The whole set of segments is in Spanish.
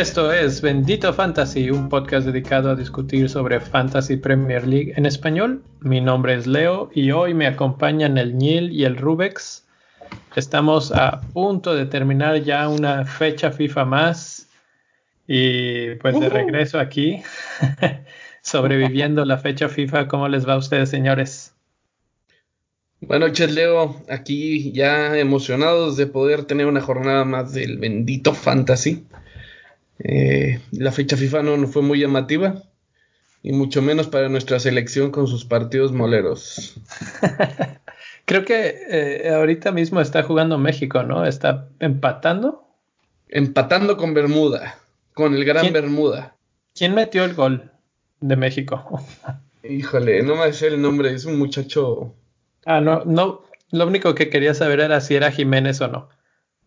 Esto es Bendito Fantasy, un podcast dedicado a discutir sobre Fantasy Premier League en español. Mi nombre es Leo y hoy me acompañan el Nil y el Rubex. Estamos a punto de terminar ya una fecha FIFA más y pues de regreso aquí, sobreviviendo la fecha FIFA. ¿Cómo les va a ustedes, señores? Buenas noches, Leo. Aquí ya emocionados de poder tener una jornada más del bendito Fantasy. Eh, la fecha FIFA no, fue muy llamativa y mucho menos para nuestra selección con sus partidos moleros. Creo que eh, ahorita mismo está jugando México, ¿no? Está empatando. Empatando con Bermuda, con el Gran Bermuda. ¿Quién metió el gol de México? Híjole, no me sé el nombre, es un muchacho. Ah, no, no. Lo único que quería saber era si era Jiménez o no.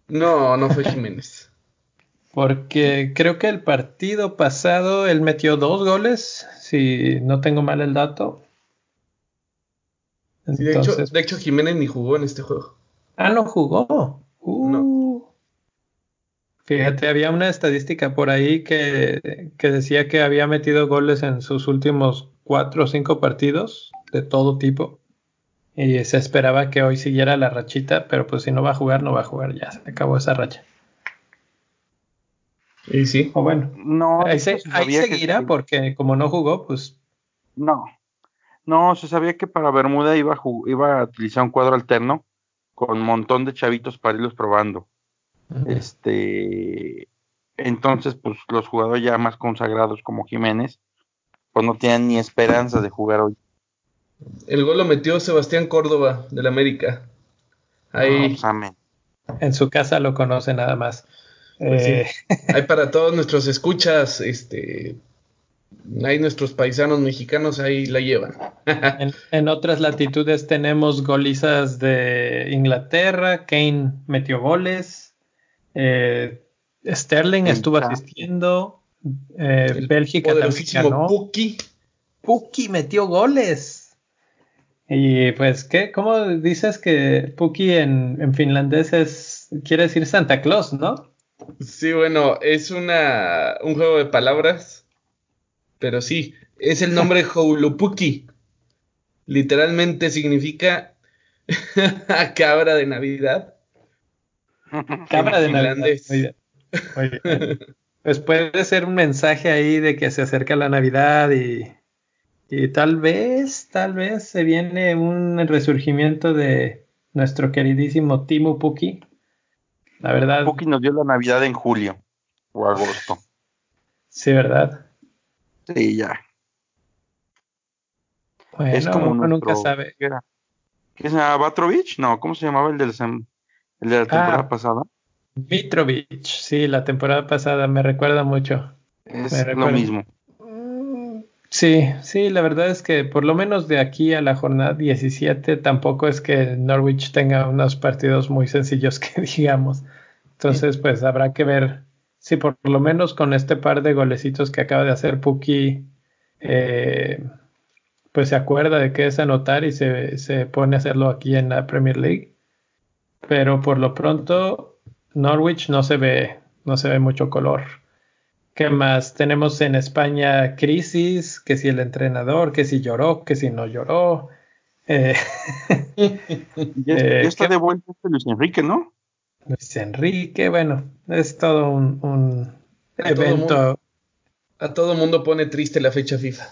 No, no fue Jiménez. Porque creo que el partido pasado él metió dos goles, si no tengo mal el dato. de, hecho, Jiménez ni jugó en este juego. Ah, no jugó. Fíjate, había una estadística por ahí que, que, decía que había metido goles en sus últimos cuatro o cinco partidos de todo tipo. Y se esperaba que hoy siguiera la rachita, pero pues si no va a jugar, no va a jugar ya. Se acabó esa racha. Y sí. O bueno. No, ahí, seguirá porque como no jugó, pues. No. No, se sabía que para Bermuda iba a, iba a utilizar un cuadro alterno con un montón de chavitos para irlos probando. Este. Entonces, pues los jugadores ya más consagrados como Jiménez, pues no tienen ni esperanza de jugar hoy. El gol lo metió Sebastián Córdoba del América. Ahí. Pues, en su casa lo conoce nada más. Pues eh, hay para todos nuestros escuchas, este, hay nuestros paisanos mexicanos ahí la llevan. en, otras latitudes tenemos golizas de Inglaterra, Kane metió goles, eh, Sterling estuvo asistiendo, eh, Bélgica también ganó. Puki. Puki metió goles. Y pues, ¿qué? ¿Cómo dices que Puki en, en finlandés es, quiere decir Santa Claus, no? Sí, bueno, es una, un juego de palabras, pero sí, es el nombre Houlupuki. Literalmente significa cabra de Navidad. Cabra de Navidad. Pues puede ser un mensaje ahí de que se acerca la Navidad y, y tal vez, tal vez se viene un resurgimiento de nuestro queridísimo Timo Puki. La verdad. Puki nos dio la Navidad en julio o agosto. Sí, ¿verdad? Sí, ya. Bueno, es como uno nunca sabe. ¿Qué era? ¿Qué es Batrovich? No, ¿cómo se llamaba el, del, el de la temporada ah, pasada? Mitrovich, sí, la temporada pasada me recuerda mucho. Es lo mismo. Sí, sí, la verdad es que por lo menos de aquí a la jornada 17 tampoco es que Norwich tenga unos partidos muy sencillos que digamos. Entonces, pues habrá que ver si por lo menos con este par de golecitos que acaba de hacer Puki, eh, pues se acuerda de qué es anotar y se, se pone a hacerlo aquí en la Premier League. Pero por lo pronto, Norwich no se ve, no se ve mucho color. ¿Qué más? Tenemos en España crisis, que si el entrenador, que si lloró, que si no lloró. Eh, ya, eh, está de vuelta este Luis Enrique, ¿no? Luis Enrique, bueno, es todo un, evento. a todo mundo pone triste la fecha FIFA.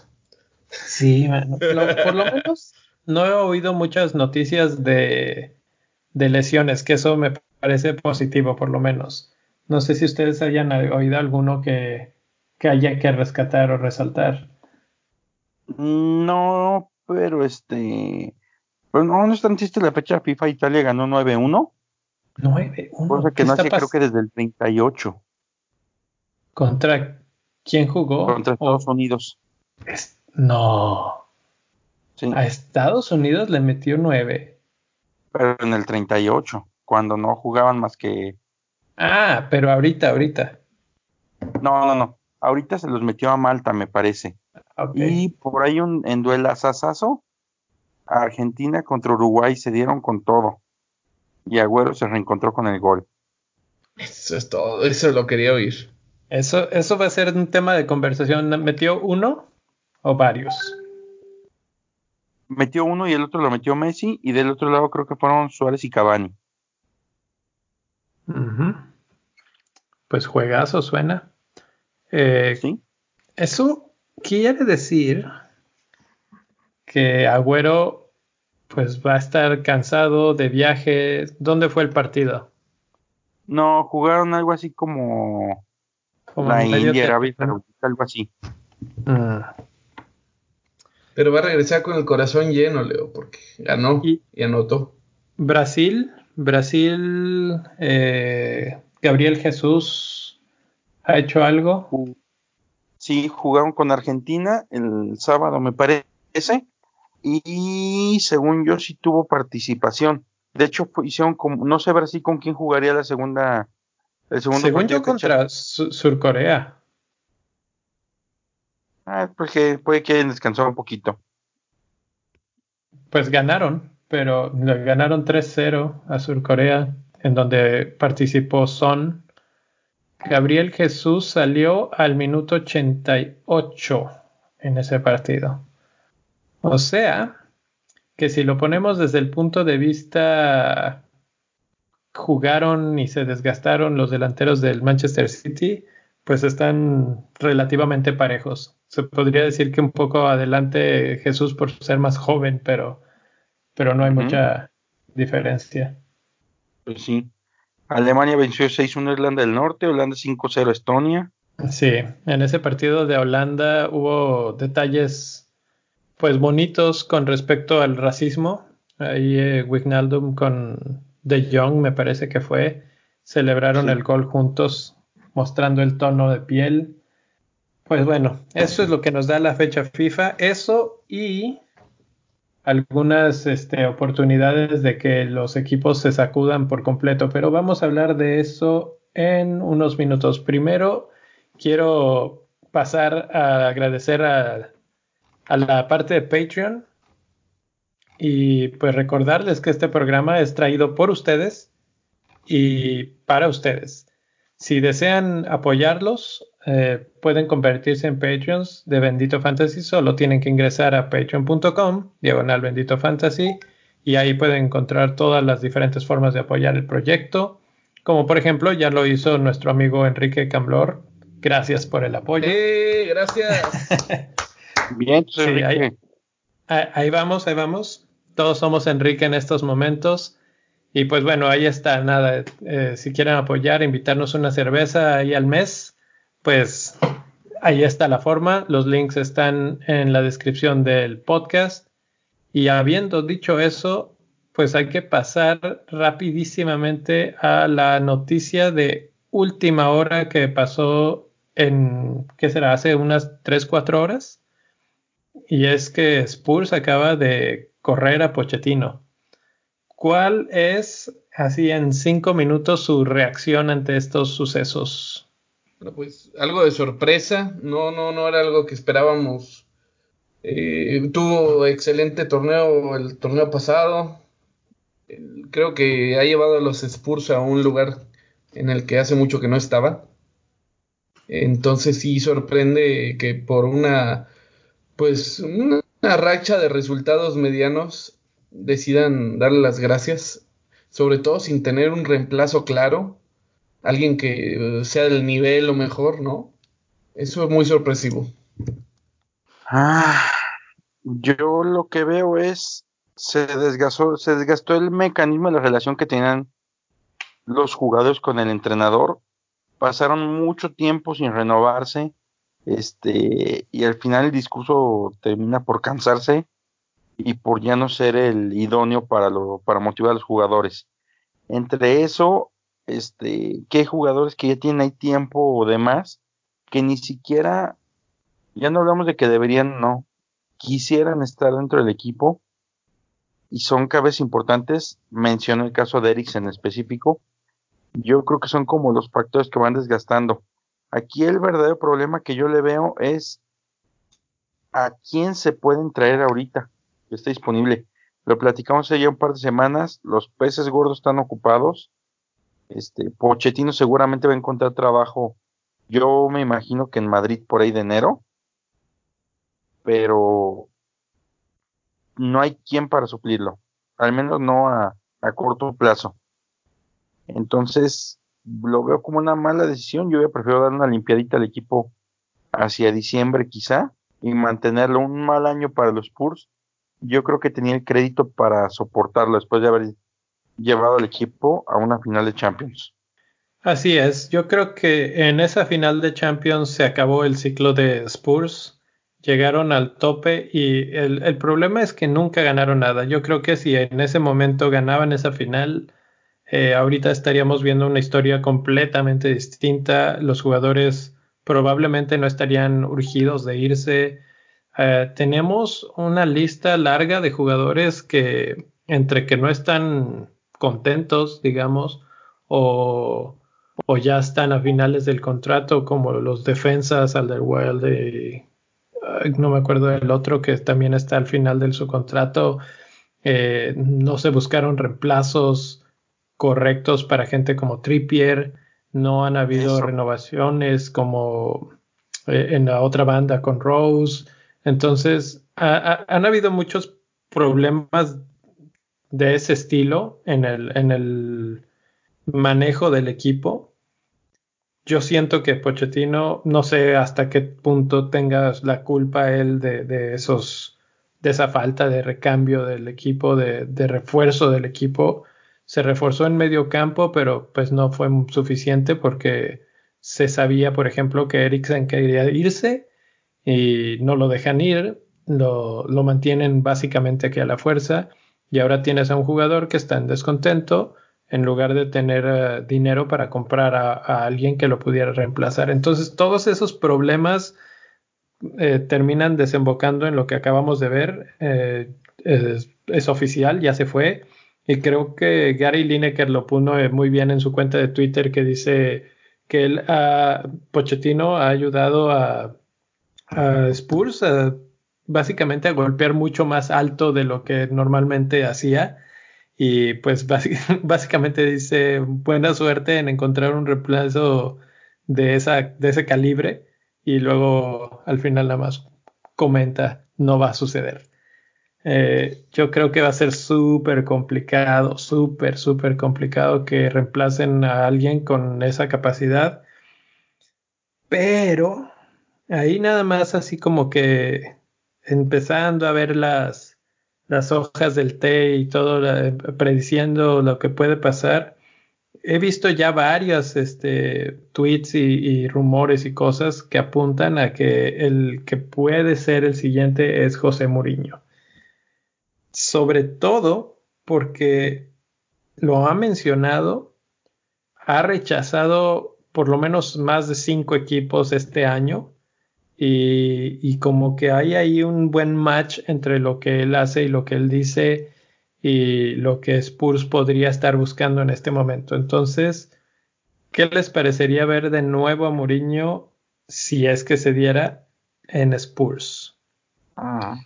Sí, bueno, por lo menos no he oído muchas noticias de, de lesiones, que eso me parece positivo, por lo menos. No sé si ustedes hayan oído alguno que, haya que rescatar o resaltar. No, pero este. Pues no, no es tan triste la fecha FIFA. Italia ganó 9-1. 9-1. Cosa que no hace, creo que desde el 38. ¿Contra quién jugó? Contra Estados Unidos. No. A Estados Unidos le metió 9. Pero en el 38, cuando no jugaban más que Ah, pero ahorita, ahorita. No, no, no. Ahorita se los metió a Malta, me parece. Y por ahí un, en duelazazazo, Argentina contra Uruguay se dieron con todo. Y Agüero se reencontró con el gol. Eso es todo, eso lo quería oír. Eso, eso va a ser un tema de conversación. ¿Metió uno o varios? Metió uno y el otro lo metió Messi. Y del otro lado creo que fueron Suárez y Cavani. Pues juegazo suena. Eh, sí. Eso quiere decir que Agüero pues va a estar cansado de viaje. ¿Dónde fue el partido? No, jugaron algo así como, la India, algo así. Ah. Pero va a regresar con el corazón lleno, Leo, porque ganó y, anotó. Brasil, Brasil, eh, Gabriel Jesús ha hecho algo. Sí, jugaron con Argentina el sábado, me parece, y según yo sí tuvo participación. De hecho, hicieron como, no sé Brasil con quién jugaría la segunda, el segundo Según yo contra Surcorea. Ah, porque puede que hayan descansado un poquito. Pues ganaron, pero ganaron 3-0 a Surcorea, en donde participó Son. Gabriel Jesús salió al minuto 88 en ese partido. O sea, que si lo ponemos desde el punto de vista jugaron y se desgastaron los delanteros del Manchester City, pues están relativamente parejos. Se podría decir que un poco adelante Jesús por ser más joven, pero, pero no hay mucha diferencia. Pues sí. Alemania venció 6-1 Irlanda del Norte, Holanda 5-0 Estonia. Sí, en ese partido de Holanda hubo detalles pues bonitos con respecto al racismo. Ahí eh, Wignaldum con De Jong me parece que fue, celebraron el gol juntos mostrando el tono de piel. Pues bueno, eso es lo que nos da la fecha FIFA. Eso y algunas este, oportunidades de que los equipos se sacudan por completo, pero vamos a hablar de eso en unos minutos. Primero, quiero pasar a agradecer a, a la parte de Patreon y pues recordarles que este programa es traído por ustedes y para ustedes. Si desean apoyarlos, eh, pueden convertirse en Patreons de Bendito Fantasy. Solo tienen que ingresar a patreon.com, diagonal Bendito Fantasy, y ahí pueden encontrar todas las diferentes formas de apoyar el proyecto. Como por ejemplo, ya lo hizo nuestro amigo Enrique Camblor. Gracias por el apoyo. ¡Eh, gracias. Bien, pues, Enrique. ahí vamos, ahí vamos. Todos somos Enrique en estos momentos. Y pues bueno, ahí está, nada, eh, si quieren apoyar, invitarnos una cerveza ahí al mes, pues ahí está la forma, los links están en la descripción del podcast. Y habiendo dicho eso, pues hay que pasar rapidísimamente a la noticia de última hora que pasó en, ¿qué será? Hace unas 3, 4 horas. Y es que Spurs acaba de correr a Pochettino. ¿Cuál es, así en cinco minutos, su reacción ante estos sucesos? Pues algo de sorpresa, no, no, no era algo que esperábamos. Eh, tuvo excelente torneo el torneo pasado. Creo que ha llevado a los Spurs a un lugar en el que hace mucho que no estaba. Entonces sí sorprende que por una, pues una racha de resultados medianos decidan darle las gracias, sobre todo sin tener un reemplazo claro, alguien que sea del nivel o mejor, ¿no? Eso es muy sorpresivo. Ah, yo lo que veo es se desgastó, se desgastó el mecanismo de la relación que tenían los jugadores con el entrenador. Pasaron mucho tiempo sin renovarse, este, y al final el discurso termina por cansarse y por ya no ser el idóneo para, lo, para motivar a los jugadores. Entre eso, este, que hay jugadores que ya tienen ahí tiempo o demás, que ni siquiera, ya no hablamos de que deberían, no, quisieran estar dentro del equipo y son cabezas importantes. Menciono el caso de Erix en específico. Yo creo que son como los factores que van desgastando. Aquí el verdadero problema que yo le veo es a quién se pueden traer ahorita que esté disponible. Lo platicamos ya un par de semanas, los peces gordos están ocupados. Este, Pochettino seguramente va a encontrar trabajo. Yo me imagino que en Madrid por ahí de enero. Pero no hay quien para suplirlo. Al menos no a, corto plazo. Entonces, lo veo como una mala decisión. Yo hubiera preferido dar una limpiadita al equipo hacia diciembre quizá y mantenerlo un mal año para los Spurs. Yo creo que tenía el crédito para soportarlo después de haber llevado al equipo a una final de Champions. Así es, yo creo que en esa final de Champions se acabó el ciclo de Spurs, llegaron al tope y el, problema es que nunca ganaron nada. Yo creo que si en ese momento ganaban esa final, eh, ahorita estaríamos viendo una historia completamente distinta. Los jugadores probablemente no estarían urgidos de irse. Eh, tenemos una lista larga de jugadores que entre que no están contentos, digamos, o, o ya están a finales del contrato, como los defensas, Alderweireld y no me acuerdo del otro que también está al final de su contrato. Eh, no se buscaron reemplazos correctos para gente como Trippier, no han habido renovaciones como eh, en la otra banda con Rose, entonces han habido muchos problemas de ese estilo en el, en el manejo del equipo. Yo siento que Pochettino, no sé hasta qué punto tengas la culpa él de, esos, de esa falta de recambio del equipo, de, de refuerzo del equipo. Se reforzó en medio campo, pero pues no fue suficiente porque se sabía, por ejemplo, que Eriksen quería irse y no lo dejan ir, lo, mantienen básicamente aquí a la fuerza y ahora tienes a un jugador que está en descontento en lugar de tener eh, dinero para comprar a, alguien que lo pudiera reemplazar. Entonces todos esos problemas eh, terminan desembocando en lo que acabamos de ver. Eh, es, oficial, ya se fue. Y creo que Gary Lineker lo puso muy bien en su cuenta de Twitter que dice que él, a Pochettino ha ayudado a, Spurs básicamente a golpear mucho más alto de lo que normalmente hacía. Y pues básicamente dice buena suerte en encontrar un reemplazo de, esa, de ese calibre. Y luego al final nada más comenta no va a suceder. Eh, yo creo que va a ser súper complicado, súper, súper complicado que reemplacen a alguien con esa capacidad. Pero ahí nada más así como que empezando a ver las, las hojas del té y todo, prediciendo lo que puede pasar. He visto ya varios este, tweets y, y, rumores y cosas que apuntan a que el que puede ser el siguiente es José Mourinho sobre todo porque lo ha mencionado, ha rechazado por lo menos más de cinco equipos este año y, como que hay ahí un buen match entre lo que él hace y lo que él dice y lo que Spurs podría estar buscando en este momento. Entonces, ¿qué les parecería ver de nuevo a Mourinho si es que se diera en Spurs? Ah.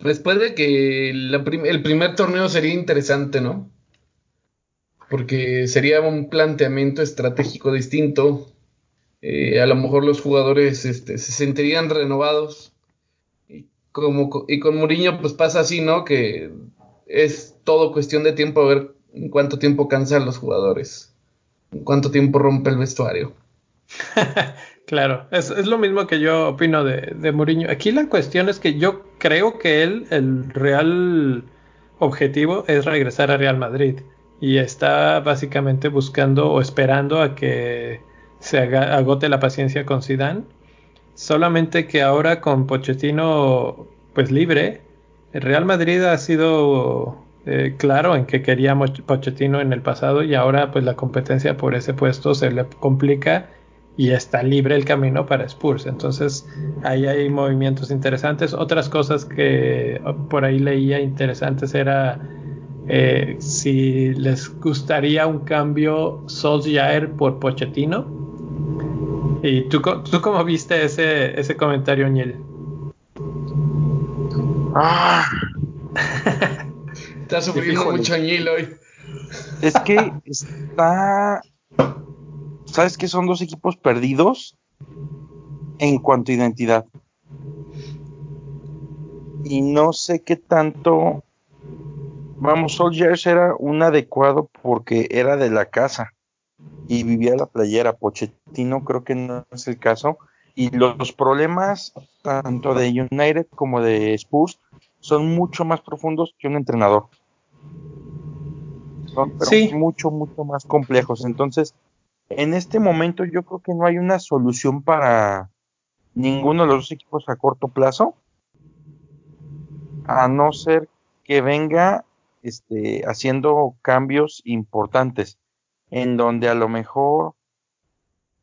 Después de que el primer torneo sería interesante, ¿no? Porque sería un planteamiento estratégico distinto. Eh, a lo mejor los jugadores este, se sentirían renovados. Y, como, y con Mourinho pues pasa así, ¿no? Que es todo cuestión de tiempo a ver en cuánto tiempo cansan los jugadores. En cuánto tiempo rompe el vestuario. Claro, es, lo mismo que yo opino de, de Mourinho. Aquí la cuestión es que yo creo que él, el real objetivo es regresar a Real Madrid y está básicamente buscando o esperando a que se agote la paciencia con Zidane. Solamente que ahora con Pochettino pues libre, el Real Madrid ha sido eh, claro en que quería Pochettino en el pasado y ahora pues la competencia por ese puesto se le complica y está libre el camino para Spurs. Entonces ahí hay movimientos interesantes. Otras cosas que por ahí leía interesantes era eh, si les gustaría un cambio Solskjaer por Pochettino. ¿Y tú, tú cómo viste ese, ese comentario, Niel? Ah. Está sufriendo mucho añil hoy. Es que está. ¿Sabes qué? Son dos equipos perdidos en cuanto a identidad. Y no sé qué tanto. Vamos, Soldiers era un adecuado porque era de la casa y vivía la playera. Pochettino creo que no es el caso. Y los problemas tanto de United como de Spurs son mucho más profundos que un entrenador. Son mucho, mucho más complejos. Entonces, en este momento yo creo que no hay una solución para ninguno de los dos equipos a corto plazo, a no ser que venga este, haciendo cambios importantes, en donde a lo mejor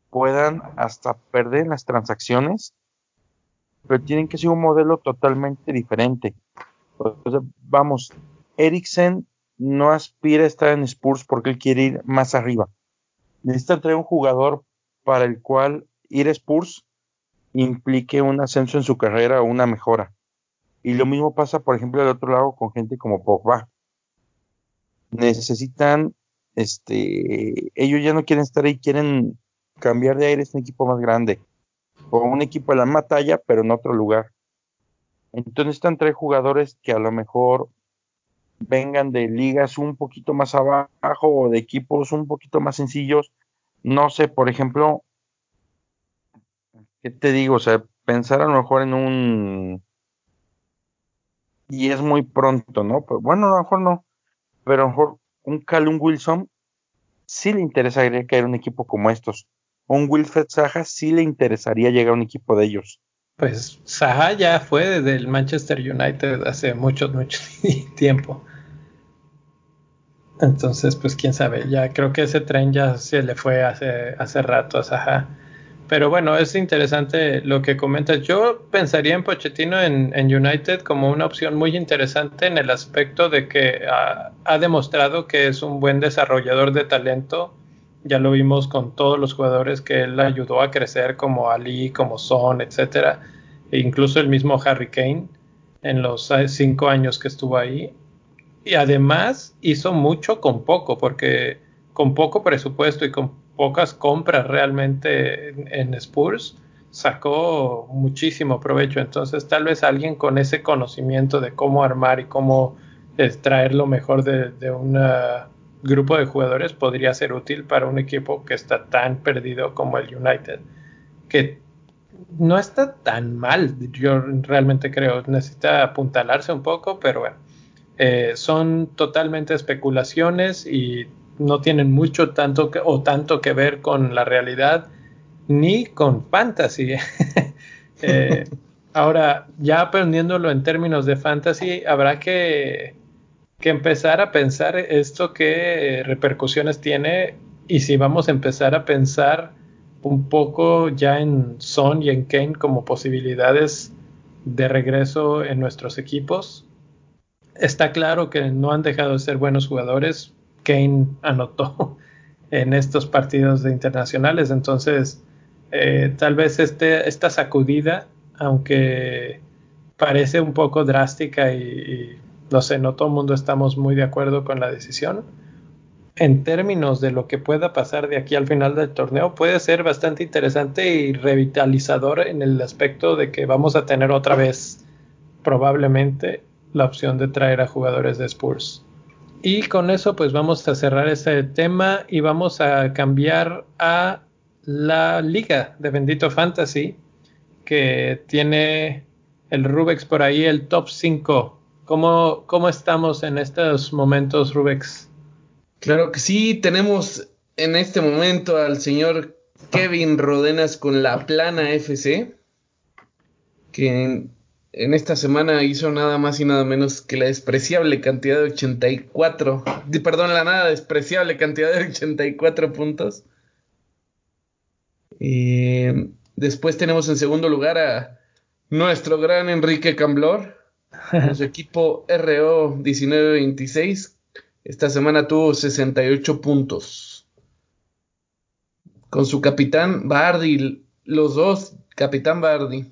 puedan hasta perder las transacciones, pero tienen que ser un modelo totalmente diferente. vamos, Eriksen no aspira a estar en Spurs porque él quiere ir más arriba. Necesita traer un jugador para el cual ir a Spurs implique un ascenso en su carrera o una mejora. Y lo mismo pasa, por ejemplo, del otro lado con gente como Pogba. Necesitan, este, ellos ya no quieren estar ahí, quieren cambiar de aire, es un equipo más grande. O un equipo de la matalla, pero en otro lugar. Entonces están tres jugadores que a lo mejor vengan de ligas un poquito más abajo o de equipos un poquito más sencillos. No sé, por ejemplo, ¿qué te digo? O sea, pensar a lo mejor en un... Y es muy pronto, ¿no? Pues bueno, a lo mejor no. Pero a lo mejor un Callum Wilson sí le interesaría caer un equipo como estos. Un Wilfred Saja sí le interesaría llegar a un equipo de ellos. Pues Saha ya fue desde el Manchester United hace mucho, mucho tiempo. Entonces, pues quién sabe, ya creo que ese tren ya se le fue hace, hace rato a Saha. Pero bueno, es interesante lo que comentas. Yo pensaría en Pochettino en, United como una opción muy interesante en el aspecto de que ha, demostrado que es un buen desarrollador de talento. Ya lo vimos con todos los jugadores que él ayudó a crecer, como Ali, como Son, etcétera, e incluso el mismo Harry Kane en los cinco años que estuvo ahí y además hizo mucho con poco, porque con poco presupuesto y con pocas compras realmente en, Spurs sacó muchísimo provecho. Entonces tal vez alguien con ese conocimiento de cómo armar y cómo extraer lo mejor de, un grupo de jugadores podría ser útil para un equipo que está tan perdido como el United. Que no está tan mal, yo realmente creo. Necesita apuntalarse un poco, pero bueno eh, son totalmente especulaciones y no tienen mucho tanto que, o tanto que ver con la realidad ni con fantasy. Eh, ahora, ya aprendiéndolo en términos de fantasy, habrá que, que, empezar a pensar esto qué repercusiones tiene y si vamos a empezar a pensar un poco ya en Son y en Kane como posibilidades de regreso en nuestros equipos está claro que no han dejado de ser buenos jugadores. Kane anotó en estos partidos de internacionales, entonces eh, tal vez este, esta sacudida, aunque parece un poco drástica y, lo sé, no todo el mundo estamos muy de acuerdo con la decisión. En términos de lo que pueda pasar de aquí al final del torneo, puede ser bastante interesante y revitalizador en el aspecto de que vamos a tener otra vez probablemente la opción de traer a jugadores de Spurs. Y con eso pues vamos a cerrar este tema y vamos a cambiar a la liga de Bendito Fantasy que tiene el Rubex por ahí, el top 5. ¿Cómo, ¿Cómo estamos en estos momentos, Rubex? Claro que sí, tenemos en este momento al señor Kevin Rodenas con la plana FC, que en esta semana hizo nada más y nada menos que la despreciable cantidad de 84, perdón, la nada despreciable cantidad de 84 puntos. Y después tenemos en segundo lugar a nuestro gran Enrique Camblor, su equipo RO 1926. Esta semana tuvo 68 puntos. Con su capitán Bardi, los dos, capitán Bardi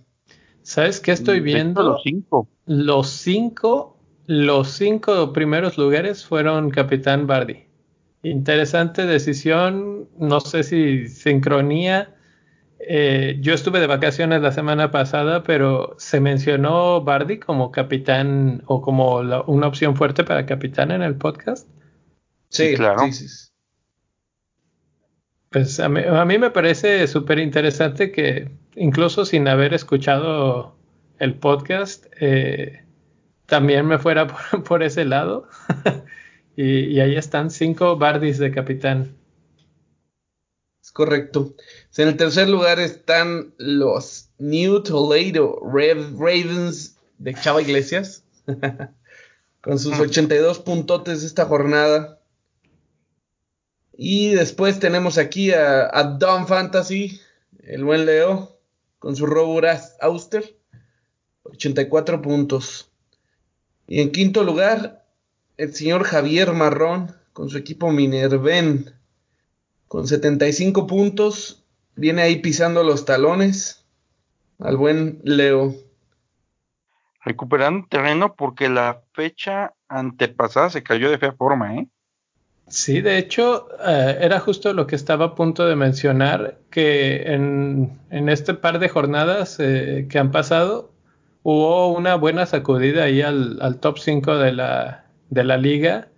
¿Sabes qué estoy viendo? Los cinco. los cinco, los cinco primeros lugares fueron Capitán Bardi. Interesante decisión, no sé si sincronía. Eh, yo estuve de vacaciones la semana pasada, pero se mencionó Bardi como capitán o como una opción fuerte para capitán en el podcast. Sí, claro. Pues a mí, me parece súper interesante que incluso sin haber escuchado el podcast, eh, también me fuera por, ese lado. y, ahí están cinco Bardis de capitán. Es correcto. En el tercer lugar están los New Toledo Ravens de Chava Iglesias. con sus 82 puntotes de esta jornada. Y después tenemos aquí a, a Don Fantasy, el buen Leo, con su Roburas Auster, 84 puntos. Y en quinto lugar, el señor Javier Marrón, con su equipo Minerven, con 75 puntos. Viene ahí pisando los talones al buen Leo. Recuperando terreno porque la fecha antepasada se cayó de fea forma, ¿eh? Sí, de hecho, eh, era justo lo que estaba a punto de mencionar, que en, este par de jornadas eh, que han pasado, hubo una buena sacudida ahí al, top 5 de la, de la liga.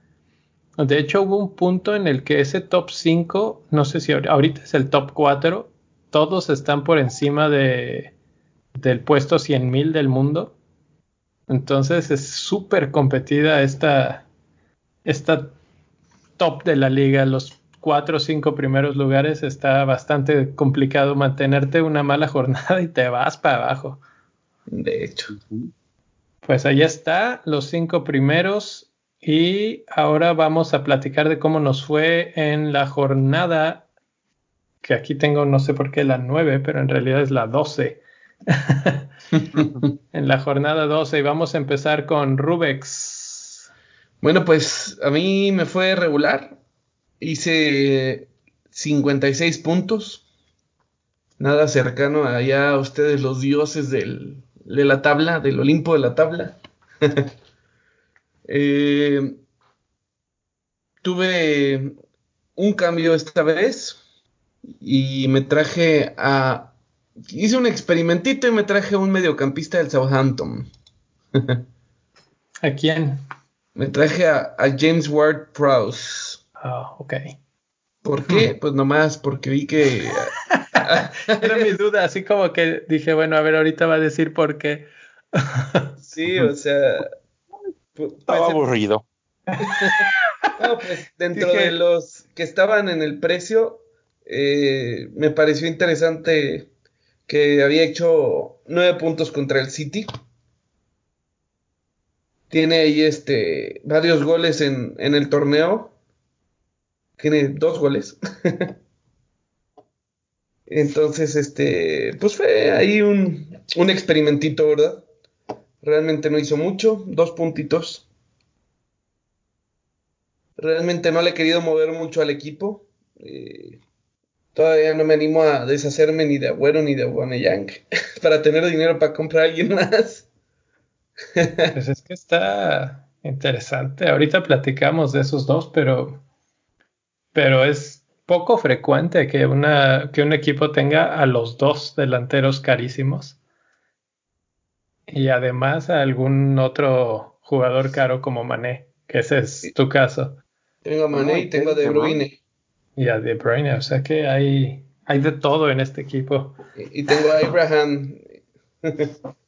De hecho, hubo un punto en el que ese top 5, no sé si ahorita es el top 4, todos están por encima de, del puesto 100.000 del mundo. Entonces es súper competida esta, esta top de la liga, los cuatro o cinco primeros lugares, está bastante complicado mantenerte una mala jornada y te vas para abajo. De hecho. Pues ahí está, los cinco primeros. Y ahora vamos a platicar de cómo nos fue en la jornada, que aquí tengo no sé por qué la nueve, pero en realidad es la doce. en la jornada 12 y vamos a empezar con Rubex. Bueno, pues a mí me fue regular. Hice 56 puntos. Nada cercano allá a ustedes los dioses de la tabla, del Olimpo de la tabla. Eh, tuve un cambio esta vez y me traje a... Hice un experimentito y me traje a un mediocampista del Southampton. ¿A quién? Me traje a, James Ward Prowse. Ah, ok. ¿Por qué? Pues nomás porque vi que... Era mi duda, así como que dije, bueno, a ver, ahorita va a decir por qué. sí, o sea... Estaba aburrido. no, pues dentro de los que estaban en el precio, eh, me pareció interesante que había hecho nueve puntos contra el City. Tiene ahí este varios goles en, el torneo. Tiene dos goles. Entonces, este, pues fue ahí un, un experimentito, ¿verdad? Realmente no hizo mucho, dos puntitos. Realmente no le he querido mover mucho al equipo. Eh, todavía no me animo a deshacerme ni de Agüero ni de Aubameyang para tener dinero para comprar a alguien más. Pues es que está interesante. Ahorita platicamos de esos dos, pero, pero es poco frecuente que, una, que un equipo tenga a los dos delanteros carísimos y además a algún otro jugador caro como Mané, que ese es tu caso. Tengo a Mané y tengo a De Bruyne. Y a De Bruyne, o sea que hay, hay de todo en este equipo. Y, y tengo a Abraham.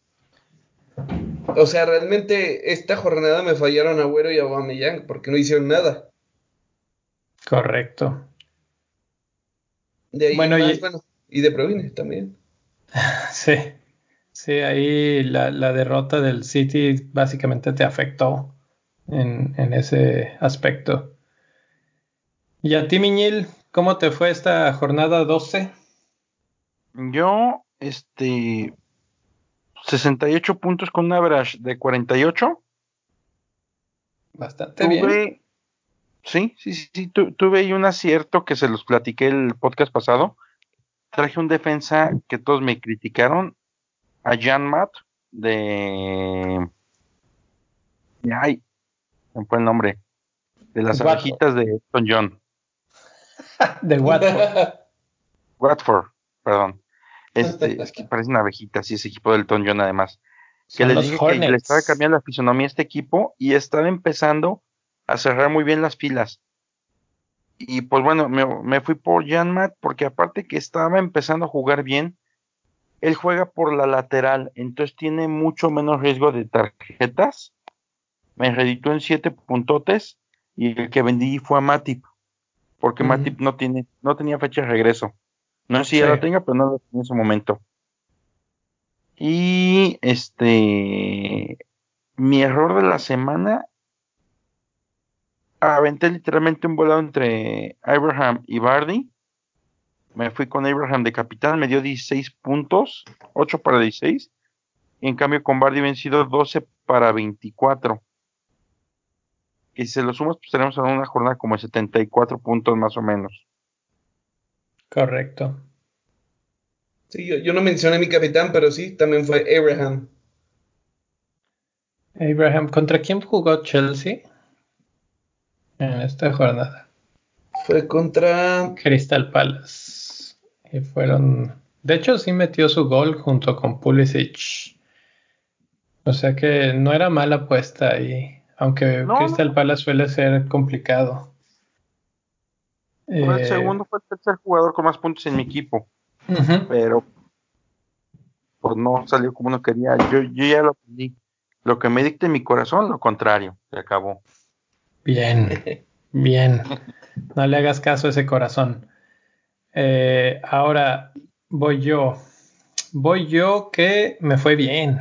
O sea, realmente esta jornada me fallaron Agüero y Aubameyang porque no hicieron nada. Correcto. De ahí bueno, y... bueno, y de Provine también. Sí, sí, ahí la, derrota del City básicamente te afectó en, en, ese aspecto. Y a ti, Miñil, ¿cómo te fue esta jornada 12? Yo, este, 68 puntos con un average de 48. Bastante bien. Sí, sí, sí, tuve ahí un acierto que se los platiqué el podcast pasado. Traje un defensa que todos me criticaron, a Jan Matt de, Ay, me fue el nombre. De las abejitas de Elton John. de Watford. Watford, perdón. Este, es que parece una abejita, sí, ese equipo del Elton John además. Que le dije que le estaba cambiando la fisonomía a este equipo y estaba empezando a cerrar muy bien las filas. Y pues bueno, me, fui por Janmat porque aparte que estaba empezando a jugar bien, él juega por la lateral, entonces tiene mucho menos riesgo de tarjetas. Me reditó en siete puntotes y el que vendí fue a Matip, porque Matip no tiene, no tenía fecha de regreso. No sé si ya lo tenga, pero no lo tenía en ese momento. Y este, mi error de la semana aventé literalmente un volado entre Abraham y Bardi. Me fui con Abraham de capitán, me dio 16 puntos, 8 para 16. Y en cambio con Bardi vencido 12 para 24. Y si se lo sumas, pues tenemos en una jornada como de 74 puntos más o menos. Correcto. Sí, yo, yo no mencioné a mi capitán, pero sí, también fue Abraham. Abraham, ¿contra quién jugó Chelsea? en esta jornada. Fue contra Crystal Palace. Y fueron. De hecho, sí metió su gol junto con Pulisic. O sea que no era mala apuesta ahí. Aunque Crystal Palace suele ser complicado. Fue el eh, segundo, fue el tercer jugador con más puntos en mi equipo. Pero pues no salió como uno quería. Yo, yo ya lo pedí. Lo que me dicte mi corazón, lo contrario. Se acabó. Bien, bien. No le hagas caso a ese corazón. Eh, ahora voy yo. Voy yo que me fue bien.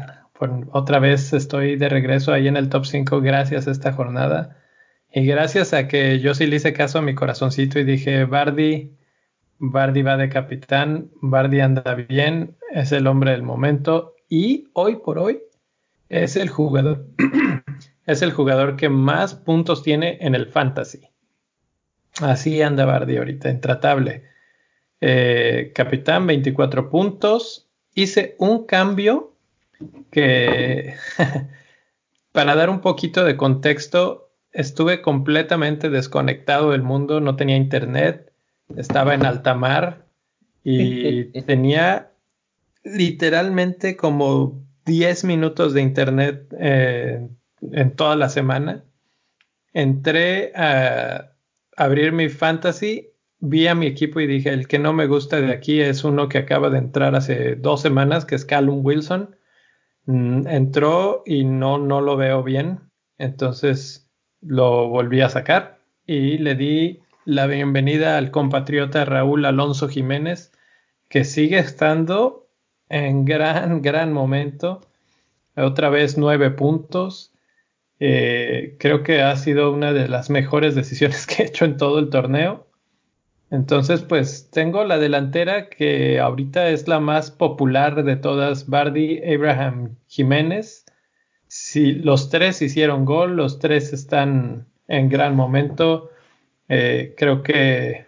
otra vez estoy de regreso ahí en el top 5 gracias a esta jornada. Y gracias a que yo sí le hice caso a mi corazoncito y dije, Bardi, Bardi va de capitán, Bardi anda bien, es el hombre del momento y hoy por hoy es el jugador es el jugador que más puntos tiene en el fantasy. Así anda Bardi ahorita, intratable. Eh, capitán, 24 puntos. Hice un cambio que, para dar un poquito de contexto, estuve completamente desconectado del mundo, no tenía internet, estaba en alta mar y tenía literalmente como 10 minutos de internet eh, en toda la semana. Entré a abrir mi fantasy, vi a mi equipo y dije, el que no me gusta de aquí es uno que acaba de entrar hace dos semanas, que es Callum Wilson. Mm, entró y no, no lo veo bien. Entonces lo volví a sacar y le di la bienvenida al compatriota Raúl Alonso Jiménez, que sigue estando en gran, gran momento. Otra vez nueve puntos. Eh, creo que ha sido una de las mejores decisiones que he hecho en todo el torneo. Entonces, pues tengo la delantera que ahorita es la más popular de todas, Bardi, Abraham, Jiménez. Si los tres hicieron gol, los tres están en gran momento. Eh, creo que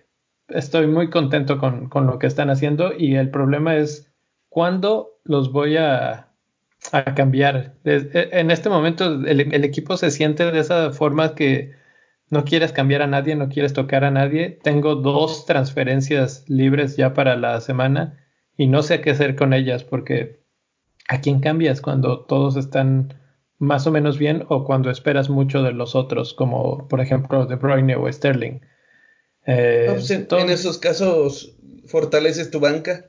estoy muy contento con, con, lo que están haciendo y el problema es cuándo los voy a, a cambiar. E, en este momento el, equipo se siente de esa forma que no quieres cambiar a nadie, no quieres tocar a nadie. Tengo dos transferencias libres ya para la semana y no sé qué hacer con ellas porque ¿a quién cambias cuando todos están más o menos bien o cuando esperas mucho de los otros, como por ejemplo De Bruyne o Sterling? Eh, pues en, esos casos fortaleces tu banca.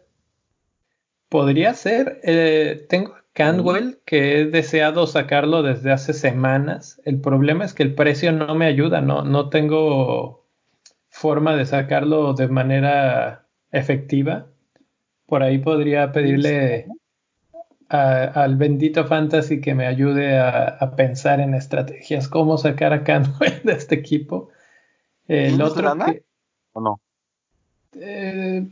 Podría ser. Eh, tengo Canwell, que he deseado sacarlo desde hace semanas. El problema es que el precio no me ayuda, no, no tengo forma de sacarlo de manera efectiva. Por ahí podría pedirle al bendito Fantasy que me ayude a, pensar en estrategias, cómo sacar a Canwell de este equipo. El otro ¿O no? Eh,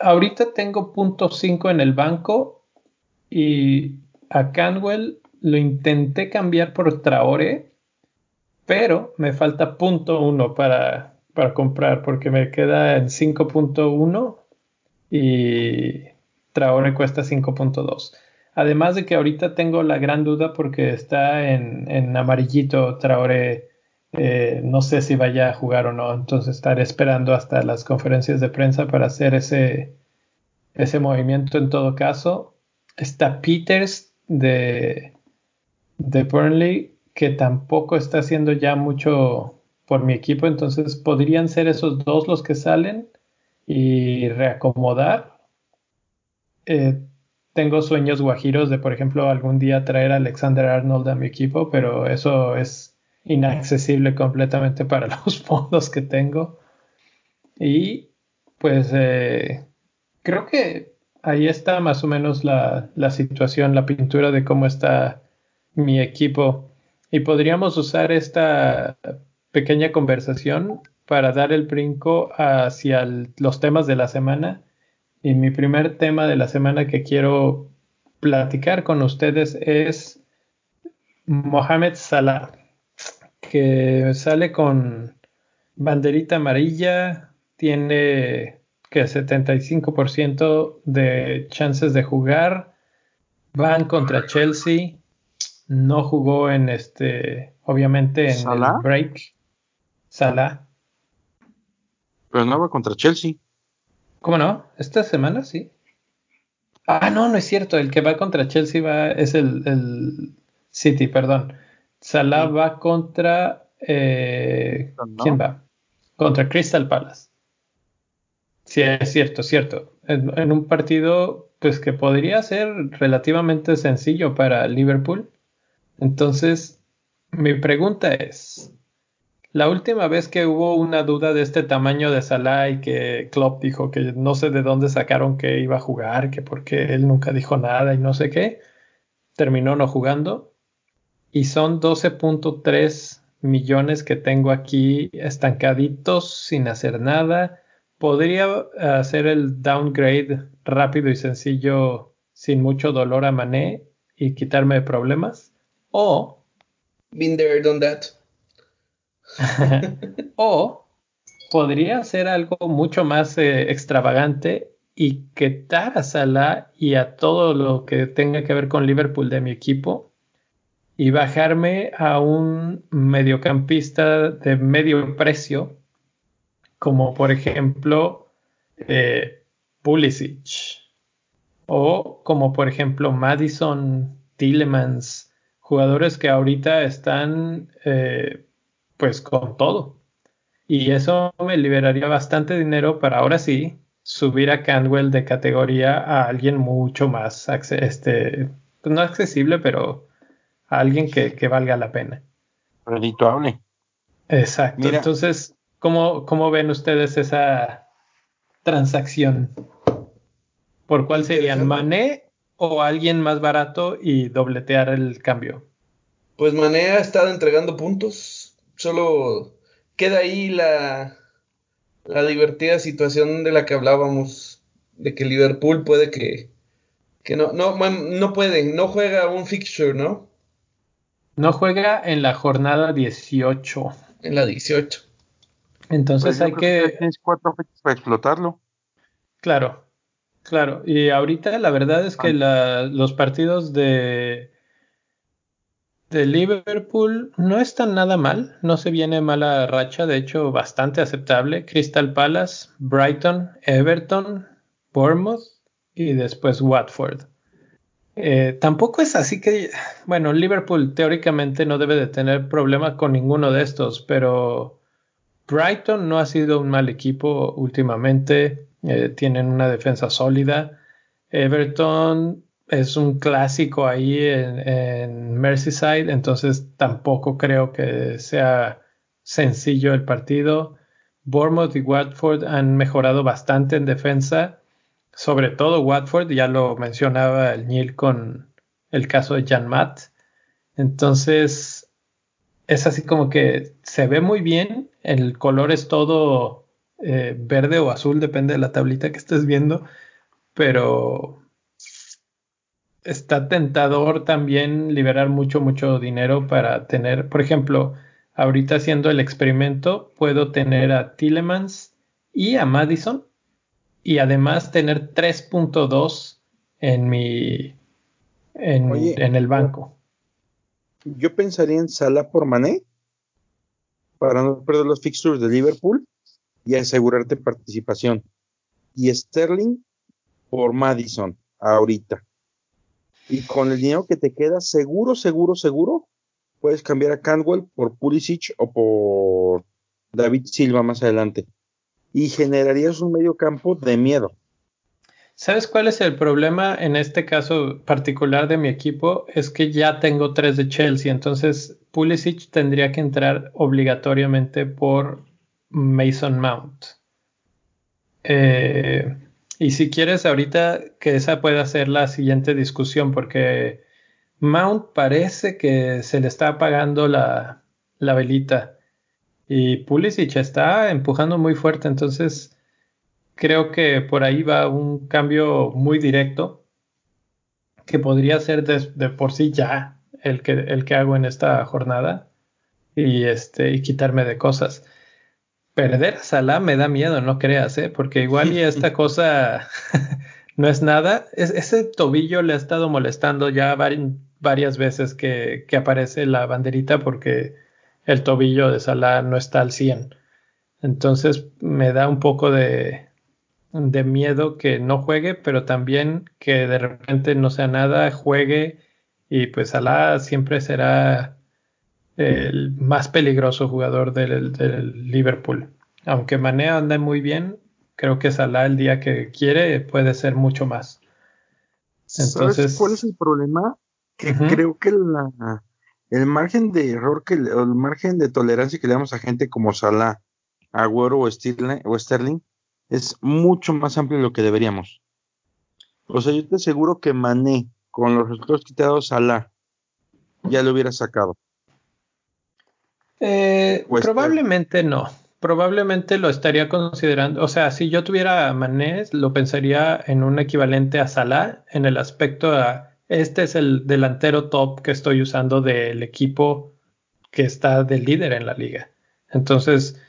ahorita tengo punto 5 en el banco y a Canwell lo intenté cambiar por Traore, pero me falta punto uno para, para comprar porque me queda en 5.1 y Traore cuesta 5.2. Además de que ahorita tengo la gran duda porque está en, amarillito Traoré. Eh, no sé si vaya a jugar o no, entonces estaré esperando hasta las conferencias de prensa para hacer ese, ese movimiento en todo caso. Está Peters de, de Burnley, que tampoco está haciendo ya mucho por mi equipo, entonces podrían ser esos dos los que salen y reacomodar. Eh, tengo sueños guajiros de, por ejemplo, algún día traer a Alexander Arnold a mi equipo, pero eso es inaccesible completamente para los fondos que tengo. Y pues eh, creo que ahí está más o menos la, la, situación, la pintura de cómo está mi equipo. Y podríamos usar esta pequeña conversación para dar el brinco hacia los temas de la semana. Y mi primer tema de la semana que quiero platicar con ustedes es Mohamed Salah, que sale con banderita amarilla, tiene que 75% de chances de jugar, van contra Chelsea, no jugó en este, obviamente en el break. Salah. Pero no va contra Chelsea. ¿Cómo no? Esta semana sí. Ah, no, no es cierto. El que va contra Chelsea va, es el, City, perdón. Salah va contra. Eh, ¿Quién va? Contra Crystal Palace. Sí, es cierto, cierto. En, un partido, pues que podría ser relativamente sencillo para Liverpool. Entonces, mi pregunta es: la última vez que hubo una duda de este tamaño de Salah y que Klopp dijo que no sé de dónde sacaron que iba a jugar, que porque él nunca dijo nada y no sé qué, terminó no jugando. Y son 12.3 millones que tengo aquí estancaditos sin hacer nada. Podría hacer el downgrade rápido y sencillo sin mucho dolor a Mané y quitarme de problemas. O... Been there, done that. o podría ser algo mucho más eh, extravagante y quitar a Salah y a todo lo que tenga que ver con Liverpool de mi equipo y bajarme a un mediocampista de medio precio, como por ejemplo eh, Pulisic, o como por ejemplo Madison, Tillemans, jugadores que ahorita están eh, pues con todo. Y eso me liberaría bastante dinero para ahora sí subir a Canwell de categoría a alguien mucho más, este, pues no accesible, pero a alguien que, valga la pena. Redituable. Exacto. Entonces, ¿cómo, ¿cómo ven ustedes esa transacción? ¿Por cuál serían? ¿Mané o alguien más barato y dobletear el cambio? Pues Mané ha estado entregando puntos solo queda ahí la, la divertida situación de la que hablábamos, de que Liverpool puede que, que no, no, no puede, no juega un fixture, ¿no? No juega en la jornada 18. En la 18. Entonces pues hay que... Tienes cuatro fechas para explotarlo. Claro, claro. Y ahorita la verdad es que ah. los partidos de de Liverpool no está nada mal, no se viene mala racha, de hecho bastante aceptable. Crystal Palace, Brighton, Everton, Bournemouth y después Watford. Eh, tampoco es así que, bueno, Liverpool teóricamente no debe de tener problemas con ninguno de estos, pero Brighton no ha sido un mal equipo últimamente, eh, tienen una defensa sólida. Everton es un clásico ahí en, Merseyside, entonces tampoco creo que sea sencillo el partido. Bournemouth y Watford han mejorado bastante en defensa, sobre todo Watford, ya lo mencionaba el Neil con el caso de Jan Matt. Entonces, es así como que se ve muy bien, el color es todo eh, verde o azul, depende de la tablita que estés viendo, pero está tentador también liberar mucho, mucho dinero para tener, por ejemplo, ahorita haciendo el experimento, puedo tener a Tillemans y a Madison y además tener 3.2 en mi en, el banco. Yo pensaría en Sala por Mané para no perder los fixtures de Liverpool y asegurarte participación. Y Sterling por Madison ahorita. Y con el dinero que te queda, seguro, seguro, seguro, puedes cambiar a Cantwell por Pulisic o por David Silva más adelante. Y generarías un medio campo de miedo. ¿Sabes cuál es el problema en este caso particular de mi equipo? Es que ya tengo tres de Chelsea, entonces Pulisic tendría que entrar obligatoriamente por Mason Mount. Eh, y si quieres ahorita que esa pueda ser la siguiente discusión, porque Mount parece que se le está apagando la, la velita y Pulisic está empujando muy fuerte, entonces creo que por ahí va un cambio muy directo que podría ser de, por sí ya el que, el que hago en esta jornada y, este, y quitarme de cosas. Perder a Salah me da miedo, no creas, ¿eh? porque igual y esta cosa no es nada. ese tobillo le ha estado molestando ya varias veces que, que, aparece la banderita porque el tobillo de Salah no está al 100. Entonces me da un poco de, de miedo que no juegue, pero también que de repente no sea nada, juegue y pues Salah siempre será el más peligroso jugador del, Liverpool. Aunque Mané anda muy bien, creo que Salah el día que quiere puede ser mucho más. Entonces, cuál es el problema? Que creo que la, el margen de error que el margen de tolerancia que le damos a gente como Salah, Agüero o Sterling es mucho más amplio de lo que deberíamos. O sea, yo te aseguro que Mané, con los resultados dado Salah, ya lo hubiera sacado. Eh, probablemente no. Probablemente lo estaría considerando. O sea, si yo tuviera Mané, lo pensaría en un equivalente a Salah en el aspecto a este es el delantero top que estoy usando del equipo que está de líder en la liga. Entonces,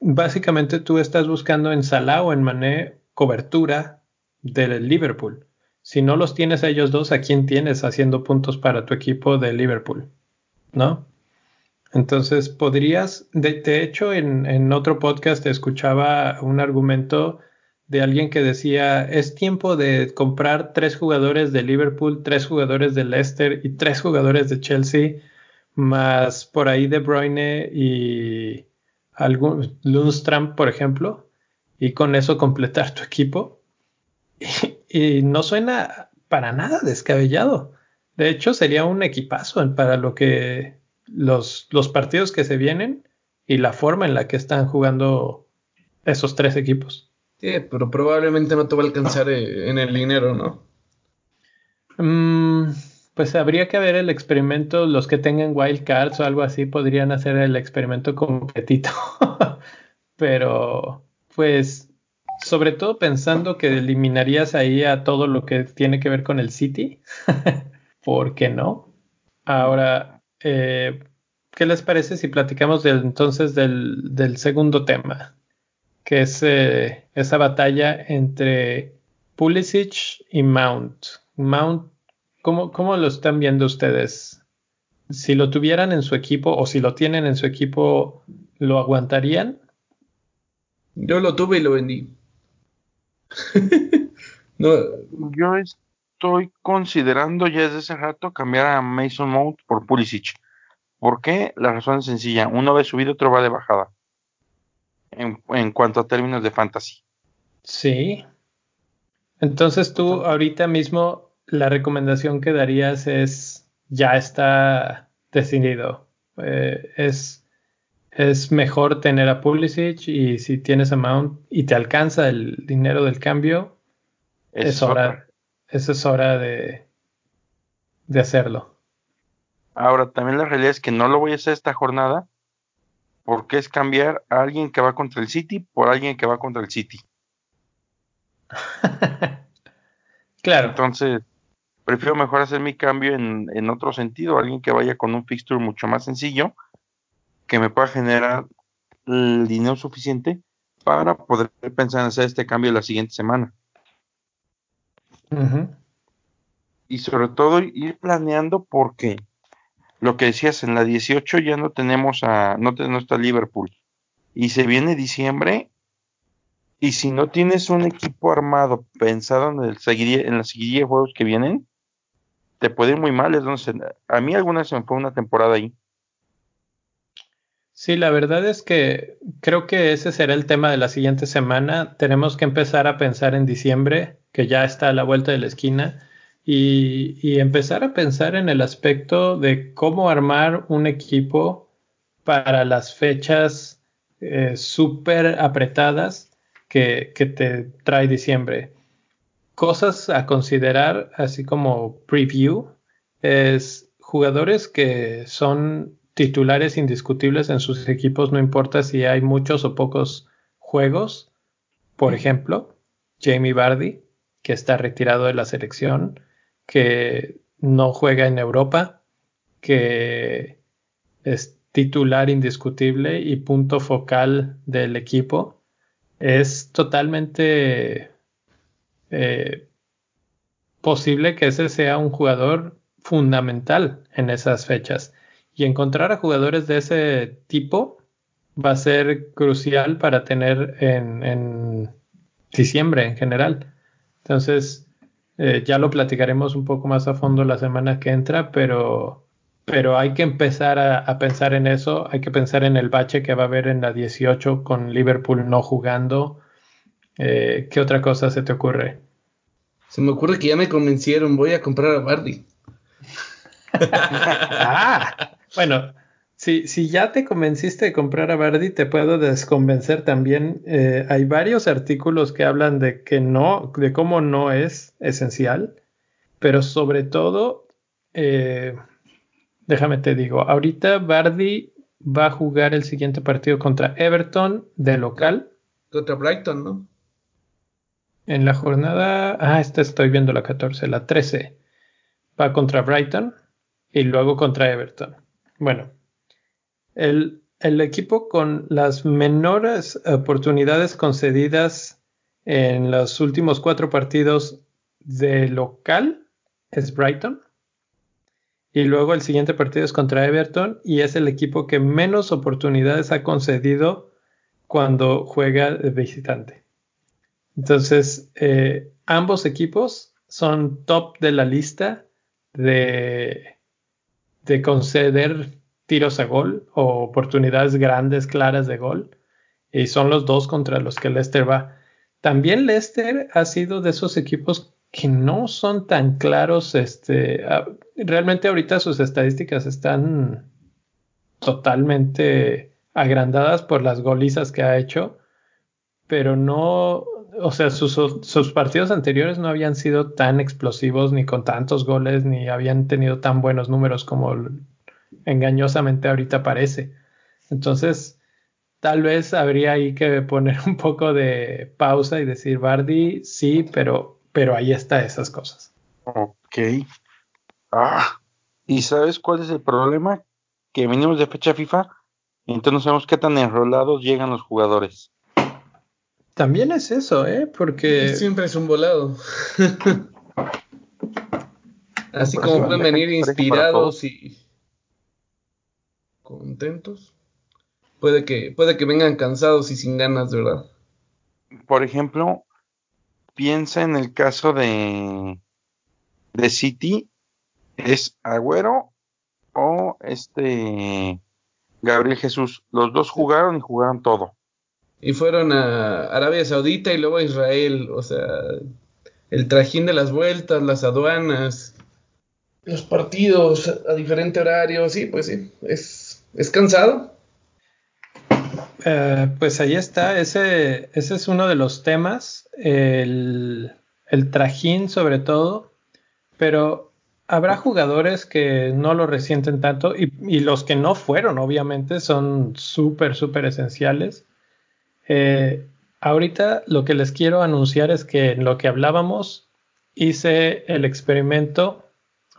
básicamente tú estás buscando en Salah o en Mané cobertura del Liverpool. Si no los tienes a ellos dos, ¿a quién tienes haciendo puntos para tu equipo de Liverpool? ¿No? Entonces podrías, de, hecho en, otro podcast escuchaba un argumento de alguien que decía, es tiempo de comprar tres jugadores de Liverpool, tres jugadores de Leicester y tres jugadores de Chelsea, más por ahí De Bruyne y, algún Lundstrom, por ejemplo, y con eso completar tu equipo. Y, no suena para nada descabellado. De hecho, sería un equipazo para lo que los, los partidos que se vienen y la forma en la que están jugando esos tres equipos. Sí, pero probablemente no te va a alcanzar eh, en el dinero, ¿no? Mm, pues habría que ver el experimento, los que tengan wildcards o algo así podrían hacer el experimento completito. Pero, pues, sobre todo pensando que eliminarías ahí a todo lo que tiene que ver con el City. ¿Por qué no? Ahora, eh, ¿qué les parece si platicamos entonces del, segundo tema? Que es eh, esa batalla entre Pulisic y Mount. Mount ¿Cómo, lo están viendo ustedes? Si lo tuvieran en su equipo o si lo tienen en su equipo, ¿lo aguantarían? Yo lo tuve y lo vendí. Yo estoy considerando ya desde ese rato cambiar a Mason Mount por Pulisic. ¿Por qué? La razón es sencilla. Uno va de subida, otro va de bajada. En, en cuanto a términos de fantasy. Sí. Entonces tú ahorita mismo la recomendación que darías es, ya está decidido. Eh, es, es mejor tener a Pulisic y si tienes a Mount y te alcanza el dinero del cambio, es, hora, es hora de, de hacerlo. Ahora, también la realidad es que no lo voy a hacer esta jornada porque es cambiar a alguien que va contra el City por alguien que va contra el City. claro. Entonces, prefiero mejor hacer mi cambio en, otro sentido, alguien que vaya con un fixture mucho más sencillo, que me pueda generar el dinero suficiente para poder pensar en hacer este cambio la siguiente semana. Y sobre todo ir planeando porque lo que decías, en la 18 ya no tenemos a, no, no está Liverpool. Y se viene diciembre y si no tienes un equipo armado pensado en, el seguir, en la seguidilla de juegos que vienen, te puede ir muy mal. Entonces, a mí alguna se me fue una temporada ahí. Sí, la verdad es que creo que ese será el tema de la siguiente semana. Tenemos que empezar a pensar en diciembre, que ya está a la vuelta de la esquina, y, empezar a pensar en el aspecto de cómo armar un equipo para las fechas eh, súper apretadas que, que te trae diciembre. Cosas a considerar, así como preview, es jugadores que son titulares indiscutibles en sus equipos, no importa si hay muchos o pocos juegos. Por ejemplo, Jamie Vardy, que está retirado de la selección, que no juega en Europa, que es titular indiscutible y punto focal del equipo. Es totalmente eh, posible que ese sea un jugador fundamental en esas fechas. Y encontrar a jugadores de ese tipo va a ser crucial para tener en, diciembre en general. Entonces, eh, ya lo platicaremos un poco más a fondo la semana que entra, pero, pero hay que empezar a, pensar en eso. Hay que pensar en el bache que va a haber en la 18 con Liverpool no jugando. Eh, ¿Qué otra cosa se te ocurre? Se me ocurre que ya me convencieron. Voy a comprar a Bardi. ah, bueno, si, si, ya te convenciste de comprar a Bardi, te puedo desconvencer también. Eh, hay varios artículos que hablan de que no, de cómo no es esencial, pero sobre todo, eh, déjame te digo, ahorita Bardi va a jugar el siguiente partido contra Everton de local. Contra Brighton, ¿no? En la jornada, ah, esta estoy viendo la 14, la 13. Va contra Brighton y luego contra Everton. Bueno, el, equipo con las menores oportunidades concedidas en los últimos cuatro partidos de local es Brighton. Y luego el siguiente partido es contra Everton y es el equipo que menos oportunidades ha concedido cuando juega de visitante. Entonces, eh, ambos equipos son top de la lista de, de conceder tiros a gol o oportunidades grandes, claras de gol. Y son los dos contra los que Leicester va. También Leicester ha sido de esos equipos que no son tan claros. Este, realmente ahorita sus estadísticas están totalmente agrandadas por las golizas que ha hecho, pero no, o sea, sus, sus, partidos anteriores no habían sido tan explosivos ni con tantos goles, ni habían tenido tan buenos números como engañosamente ahorita parece. Entonces, tal vez habría ahí que poner un poco de pausa y decir, Bardi, sí, pero, pero ahí está esas cosas. Ok. Ah, ¿y sabes cuál es el problema? Que venimos de fecha FIFA y entonces no sabemos qué tan enrolados llegan los jugadores. También es eso, ¿eh? Porque... Siempre es un volado. Así como pueden venir inspirados y contentos. Puede que, puede que vengan cansados y sin ganas, de verdad. Por ejemplo, piensa en el caso de, de City, es Agüero o este Gabriel Jesús. Los dos jugaron y jugaron todo. Y fueron a Arabia Saudita y luego a Israel. O sea, el trajín de las vueltas, las aduanas, los partidos a diferente horario. Sí, pues sí, es ¿Es cansado? Eh, pues ahí está, ese, es uno de los temas, el, trajín sobre todo, pero habrá jugadores que no lo resienten tanto y, los que no fueron, obviamente, son súper, súper esenciales. Eh, ahorita lo que les quiero anunciar es que en lo que hablábamos, hice el experimento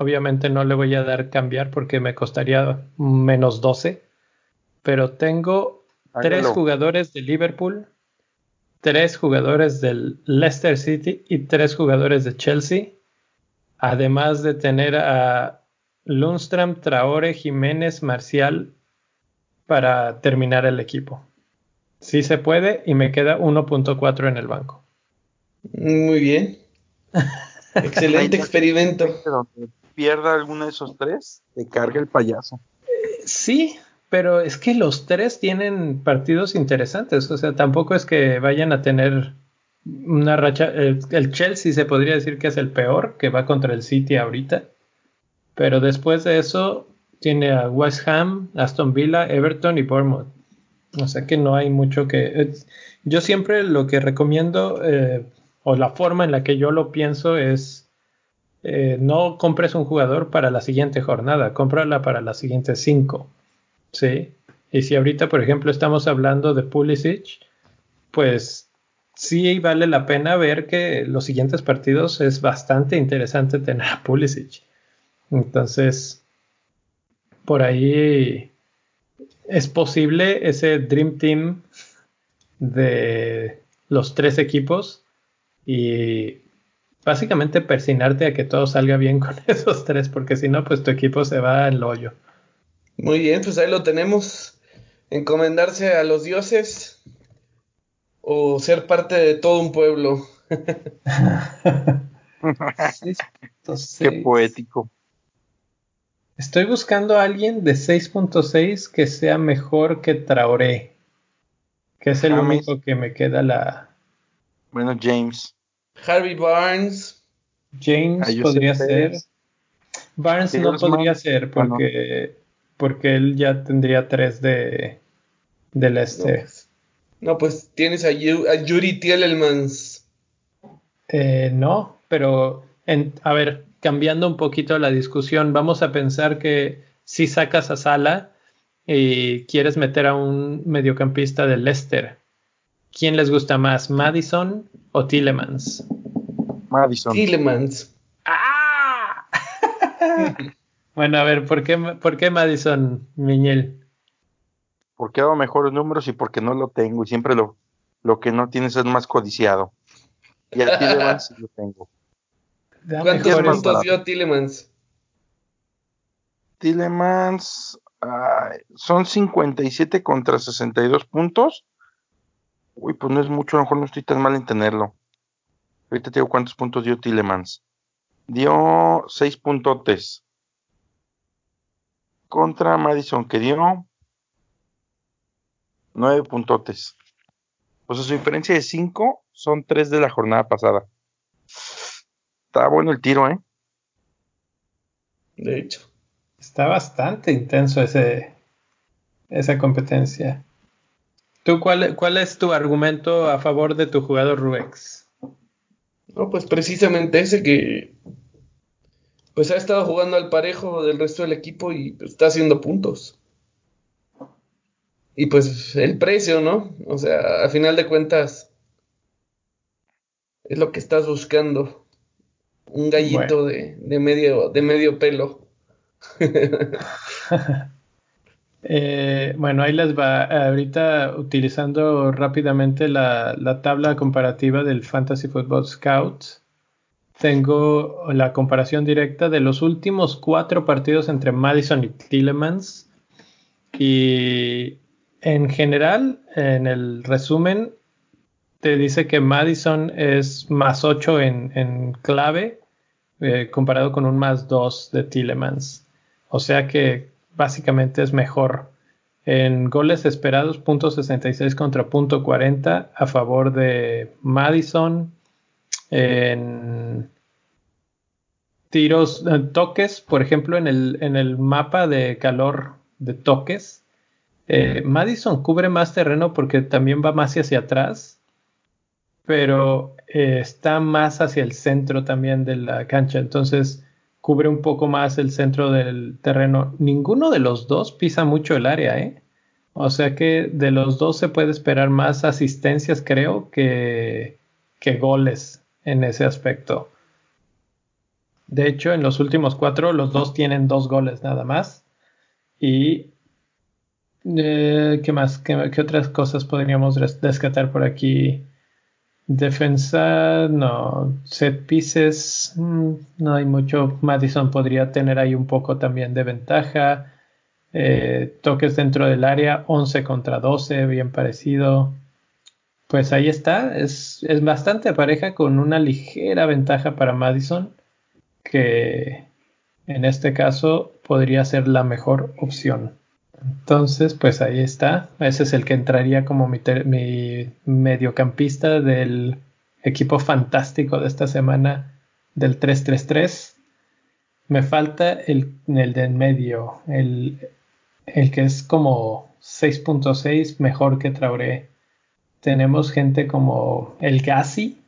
Obviamente no le voy a dar cambiar porque me costaría menos 12. Pero tengo tres jugadores de Liverpool, tres jugadores del Leicester City y tres jugadores de Chelsea además de tener a Lundstrom, Traore, Jiménez, Marcial para terminar el equipo. Sí se puede y me queda 1.4 en el banco. Muy bien. Excelente experimento. Pierda alguno de esos tres, te carga el payaso. Sí, pero es que los tres tienen partidos interesantes. O sea, tampoco es que vayan a tener una racha. El, Chelsea se podría decir que es el peor, que va contra el City ahorita. Pero después de eso, tiene a West Ham, Aston Villa, Everton y Bournemouth. O sea que no hay mucho que. yo siempre lo que recomiendo, eh, o la forma en la que yo lo pienso, es eh, no compres un jugador para la siguiente jornada, cómprala para las siguientes cinco. ¿Sí? Y si ahorita, por ejemplo, estamos hablando de Pulisic, pues sí vale la pena ver que los siguientes partidos es bastante interesante tener a Pulisic. Entonces, por ahí es posible ese Dream Team de los tres equipos y básicamente persinarte a que todo salga bien con esos tres, porque si no, pues tu equipo se va al hoyo. Muy bien, pues ahí lo tenemos. Encomendarse a los dioses o ser parte de todo un pueblo. Qué poético. Estoy buscando a alguien de 6.6 que sea mejor que Traoré. Que es el único que me queda la. Bueno, James. Harvey Barnes. James podría ser. Barnes no podría ser porque, porque él ya tendría 3 de, del este. Pues, no, pues, tienes a, Yuri Tielemans. Eh, no, pero en, a ver, cambiando un poquito la discusión, vamos a pensar que si sacas a Sala y quieres meter a un mediocampista de Leicester, ¿quién les gusta más, Madison o Tillemans? Madison. Tillemans. ¡Ah! bueno, a ver, ¿por qué, ¿por qué Madison, Miñel? Porque hago mejores números y porque no lo tengo y siempre lo, lo que no tienes es más codiciado. Y a Tillemans sí lo tengo. ¿Cuántos puntos dio Tillemans? Tillemans son 57 contra 62 puntos. Uy, pues no es mucho, a lo mejor no estoy tan mal en tenerlo. Ahorita te digo cuántos puntos dio Tillemans. Dio 6 puntotes. Contra Madison, que dio 9 puntotes. Pues su diferencia de 5 son 3 de la jornada pasada. Está bueno el tiro, ¿eh? De hecho. Está bastante intenso ese, esa competencia. ¿Tú cuál, cuál es tu argumento a favor de tu jugador Ruex? No, pues precisamente ese que pues ha estado jugando al parejo del resto del equipo y pues, está haciendo puntos. Y pues el precio, ¿no? O sea, a final de cuentas es lo que estás buscando. Un gallito de, medio, de medio pelo. Eh, bueno, ahí les va. Ahorita utilizando rápidamente la, la, tabla comparativa del Fantasy Football Scouts, tengo la comparación directa de los últimos cuatro partidos entre Madison y Tillemans. Y en general, en el resumen, te dice que Madison es más 8 en, clave eh, comparado con un más 2 de Tillemans. O sea que básicamente es mejor. En goles esperados, punto 66 contra punto 40 a favor de Madison. En tiros, en toques, por ejemplo, en el, en el mapa de calor de toques, eh, Madison cubre más terreno porque también va más hacia atrás pero eh, está más hacia el centro también de la cancha, entonces cubre un poco más el centro del terreno. Ninguno de los dos pisa mucho el área, ¿eh? O sea que de los dos se puede esperar más asistencias, creo, que, que goles en ese aspecto. De hecho, en los últimos cuatro, los dos tienen dos goles nada más. Y eh, ¿qué más? ¿Qué, otras cosas podríamos rescatar por aquí? Defensa, no. Set pieces, mm, no hay mucho. Madison podría tener ahí un poco también de ventaja. Eh, toques dentro del área, 11 contra 12, bien parecido. Pues ahí está, es, es bastante pareja con una ligera ventaja para Madison, que en este caso podría ser la mejor opción. Entonces, pues ahí está. Ese es el que entraría como mi, mediocampista del equipo fantástico de esta semana del 3-3-3. Me falta el, el del medio, el, el que es como 6.6 mejor que Traoré. Tenemos gente como el Gassi,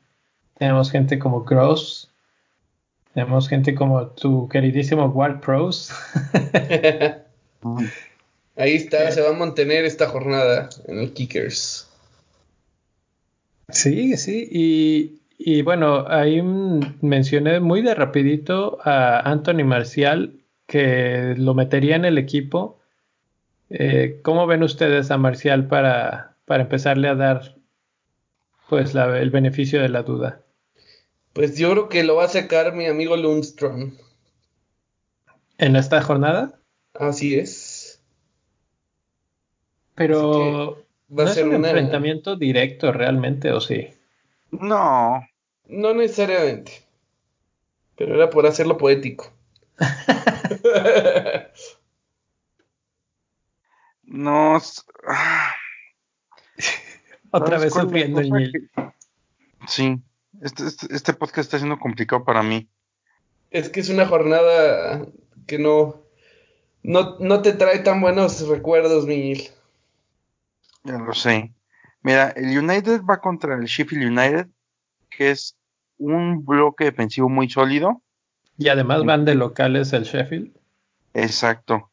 tenemos gente como Gross, tenemos gente como tu queridísimo Ward Pros. Ahí está, se va a mantener esta jornada en el Kickers. Sí, sí, y, y bueno, ahí mencioné muy de rapidito a Anthony Marcial que lo metería en el equipo. Eh, ¿Cómo ven ustedes a Marcial para, para empezarle a dar pues el beneficio de la duda? Pues yo creo que lo va a sacar mi amigo Lundstrom. ¿En esta jornada? Así es. Pero va a ser un enfrentamiento directo realmente, ¿o sí? No. No necesariamente. Pero era por hacerlo poético. no. Otra vez sufriendo el mil. Sí. Este, este, este, podcast está siendo complicado para mí. Es que es una jornada que no, no, no te trae tan buenos recuerdos, Miguel. Ya lo sé. Mira, el United va contra el Sheffield United, que es un bloque defensivo muy sólido. Y además van de locales el Sheffield. Exacto.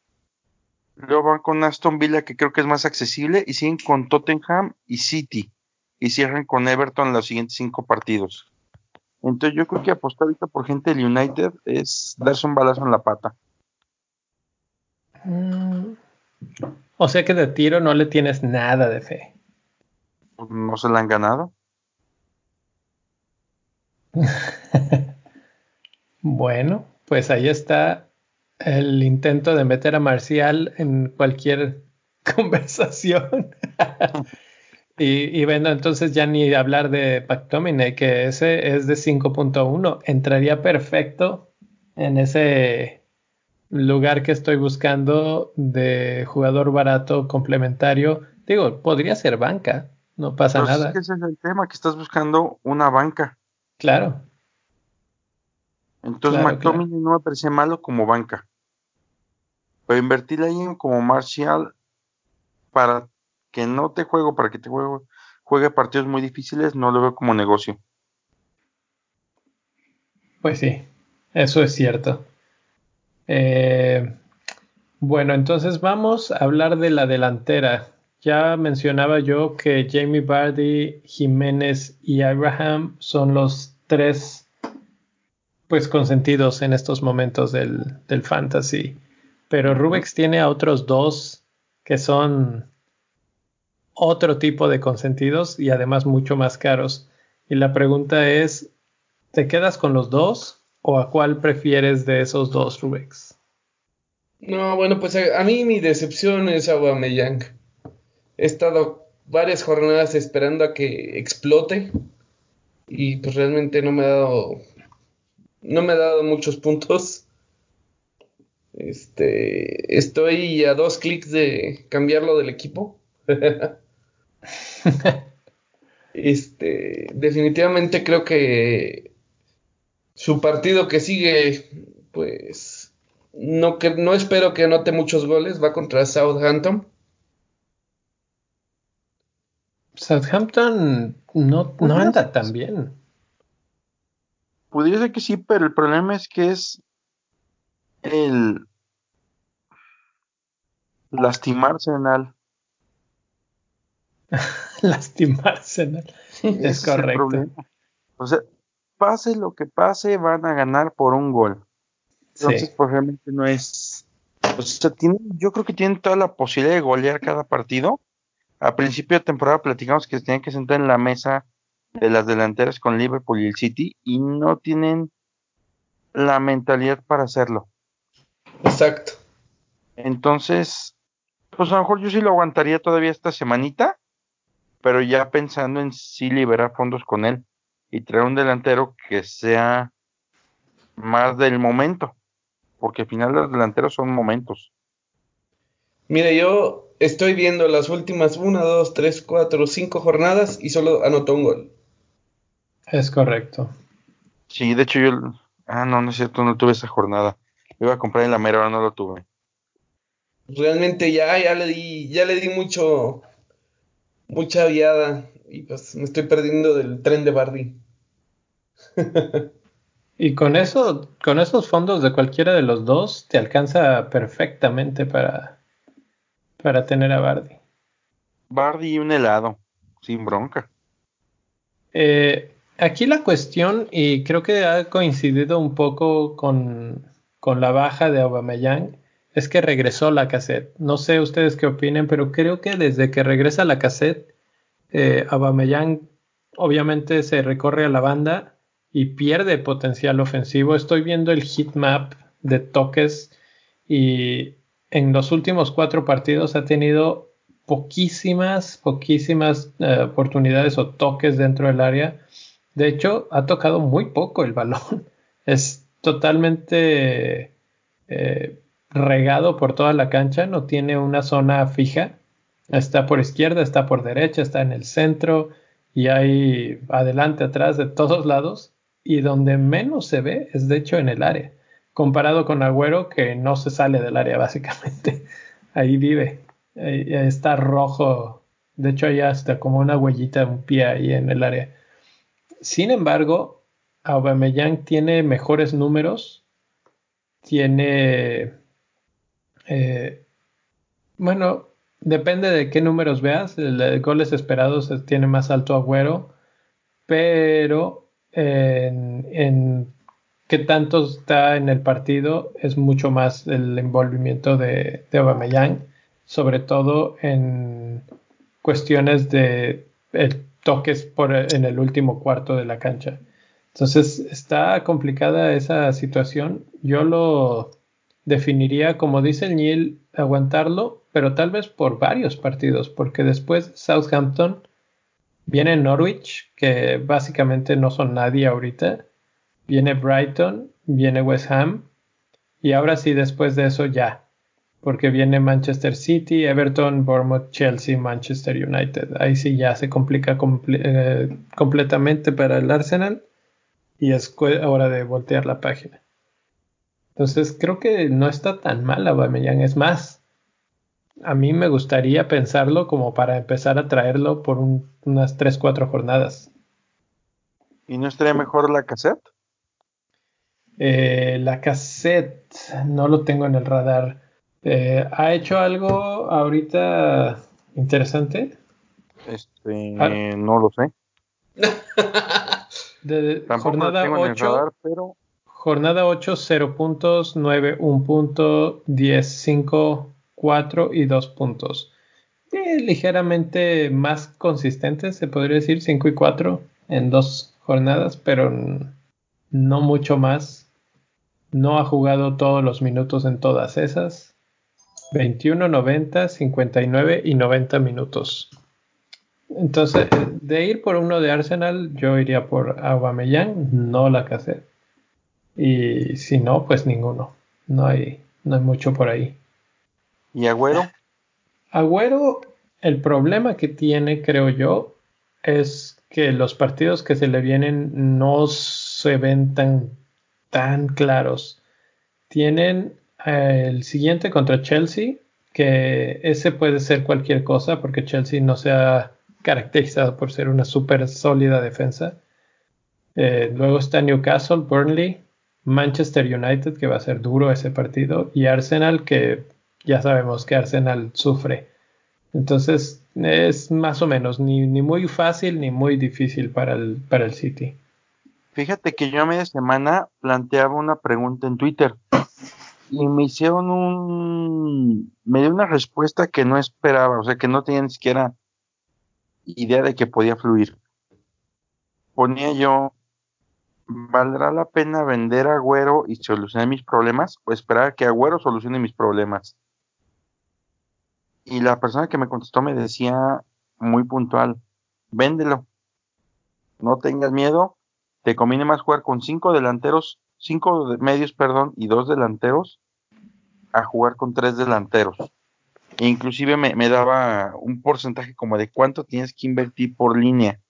Luego van con Aston Villa, que creo que es más accesible, y siguen con Tottenham y City. Y cierran con Everton los siguientes cinco partidos. Entonces yo creo que apostar ahorita por gente del United es darse un balazo en la pata. Mm. O sea que de tiro no le tienes nada de fe. No se la han ganado. bueno, pues ahí está el intento de meter a Marcial en cualquier conversación. y, bueno, entonces ya ni hablar de Pactomine, que ese es de 5.1. Entraría perfecto en ese lugar que estoy buscando de jugador barato complementario. Digo, podría ser banca, no pasa nada. Es que ese es el tema, que estás buscando una banca. Claro. Entonces McTominay no me parece malo como banca. Pero invertir ahí en como Martial para que no te juego, para que te juegue, juegue partidos muy difíciles, no lo veo como negocio. Pues sí, eso es cierto. Eh, bueno, entonces vamos a hablar de la delantera. Ya mencionaba yo que Jamie Bardi, Jiménez y Abraham son los tres pues consentidos en estos momentos del, del fantasy. Pero Rubex tiene a otros dos que son otro tipo de consentidos y además mucho más caros. Y la pregunta es, ¿te quedas con los dos ¿O a cuál prefieres de esos dos, Rubex? No, bueno, pues a, mí mi decepción es Aubameyang. He estado varias jornadas esperando a que explote y pues realmente no me ha dado no me ha dado muchos puntos. Este, estoy a dos clics de cambiarlo del equipo. este, definitivamente creo que su partido que sigue, pues no, que, no espero que anote muchos goles, va contra Southampton. Southampton no, no anda tan bien. Podría ser que sí, pero el problema es que es el lastimarse en al. lastimarse en Es correcto. o sea, pase lo que pase, van a ganar por un gol. Entonces, pues realmente no es. O sea, yo creo que tienen toda la posibilidad de golear cada partido. A principio de temporada platicamos que se tenían que sentar en la mesa de las delanteras con Liverpool y el City y no tienen la mentalidad para hacerlo. Exacto. Entonces, pues a lo mejor yo sí lo aguantaría todavía esta semanita, pero ya pensando en sí liberar fondos con él y traer un delantero que sea más del momento, porque al final los delanteros son momentos. Mire, yo estoy viendo las últimas 1, 2, 3, 4, 5 jornadas y solo anotó un gol. Es correcto. Sí, de hecho yo... Ah, no, no es cierto, no tuve esa jornada. Iba a comprar en la mera, ahora no lo tuve. Realmente ya, ya le di, ya le di mucho, mucha viada y pues me estoy perdiendo del tren de Bardi. Y con eso, con esos fondos de cualquiera de los dos, te alcanza perfectamente para, para tener a Bardi. Bardi y un helado, sin bronca. Eh, aquí la cuestión, y creo que ha coincidido un poco con, con la baja de Aubameyang, es que regresó la cassette. No sé ustedes qué opinen, pero creo que desde que regresa la cassette, eh, Aubameyang obviamente se recorre a la banda y pierde potencial ofensivo. Estoy viendo el heat map de toques y en los últimos cuatro partidos ha tenido poquísimas, poquísimas eh, oportunidades o toques dentro del área. De hecho, ha tocado muy poco el balón. Es totalmente eh, regado por toda la cancha, no tiene una zona fija. Está por izquierda, está por derecha, está en el centro y hay adelante, atrás, de todos lados. Y donde menos se ve es de hecho en el área, comparado con Agüero que no se sale del área básicamente. Ahí vive, ahí está rojo. De hecho hay hasta como una huellita, un pie ahí en el área. Sin embargo, Aubameyang tiene mejores números, tiene eh, bueno, depende de qué números veas. El de goles esperados tiene más alto Agüero, pero en, qué tanto está en el partido es mucho más el envolvimiento de, de Aubameyang, sobre todo en cuestiones de toques por, en el último cuarto de la cancha. Entonces está complicada esa situación. Yo lo definiría, como dice el Neil, aguantarlo, pero tal vez por varios partidos, porque después Southampton viene Norwich, que básicamente no son nadie ahorita, viene Brighton, viene West Ham, y ahora sí, después de eso ya, porque viene Manchester City, Everton, Bournemouth, Chelsea, Manchester United. Ahí sí ya se complica eh, completamente para el Arsenal y es hora de voltear la página. Entonces creo que no está tan mal Aubameyang. Es más, a mí me gustaría pensarlo como para empezar a traerlo por unas 3-4 jornadas. ¿Y no estaría mejor la cassette? Eh, la cassette, no lo tengo en el radar. Eh, ¿Ha hecho algo ahorita interesante? Este, ah. no lo sé. De, Tampoco jornada lo tengo en el radar, pero Jornada 8, 0 puntos, 9, 1 punto, 10, 5, 4 y 2 puntos. Eh, ligeramente más consistentes, se podría decir 5 y 4 en dos jornadas, pero no mucho más. No ha jugado todos los minutos en todas esas. 21, 90, 59 y 90 minutos. Entonces, de ir por uno de Arsenal, yo iría por Aubameyang, no la cassette. Y si no, pues ninguno. No hay, no hay mucho por ahí. ¿Y Agüero? Agüero, el problema que tiene, creo yo, es que los partidos que se le vienen no se ven tan, tan claros. Tienen eh, el siguiente contra Chelsea, que ese puede ser cualquier cosa, porque Chelsea no se ha caracterizado por ser una súper sólida defensa. Eh, luego está Newcastle, Burnley, Manchester United, que va a ser duro ese partido, y Arsenal, que ya sabemos que Arsenal sufre. Entonces es más o menos ni, muy fácil ni muy difícil para el, para el City. Fíjate que yo a media semana planteaba una pregunta en Twitter y me hicieron un... me dio una respuesta que no esperaba, o sea que no tenía ni siquiera idea de que podía fluir. ponía yo, ¿valdrá la pena vender a Agüero y solucionar mis problemas o esperar a que Agüero solucione mis problemas? Y la persona que me contestó me decía muy puntual, véndelo, no tengas miedo, te conviene más jugar con cinco delanteros, cinco medios, perdón, y dos delanteros, a jugar con tres delanteros. E inclusive me, me, daba un porcentaje como de cuánto tienes que invertir por línea.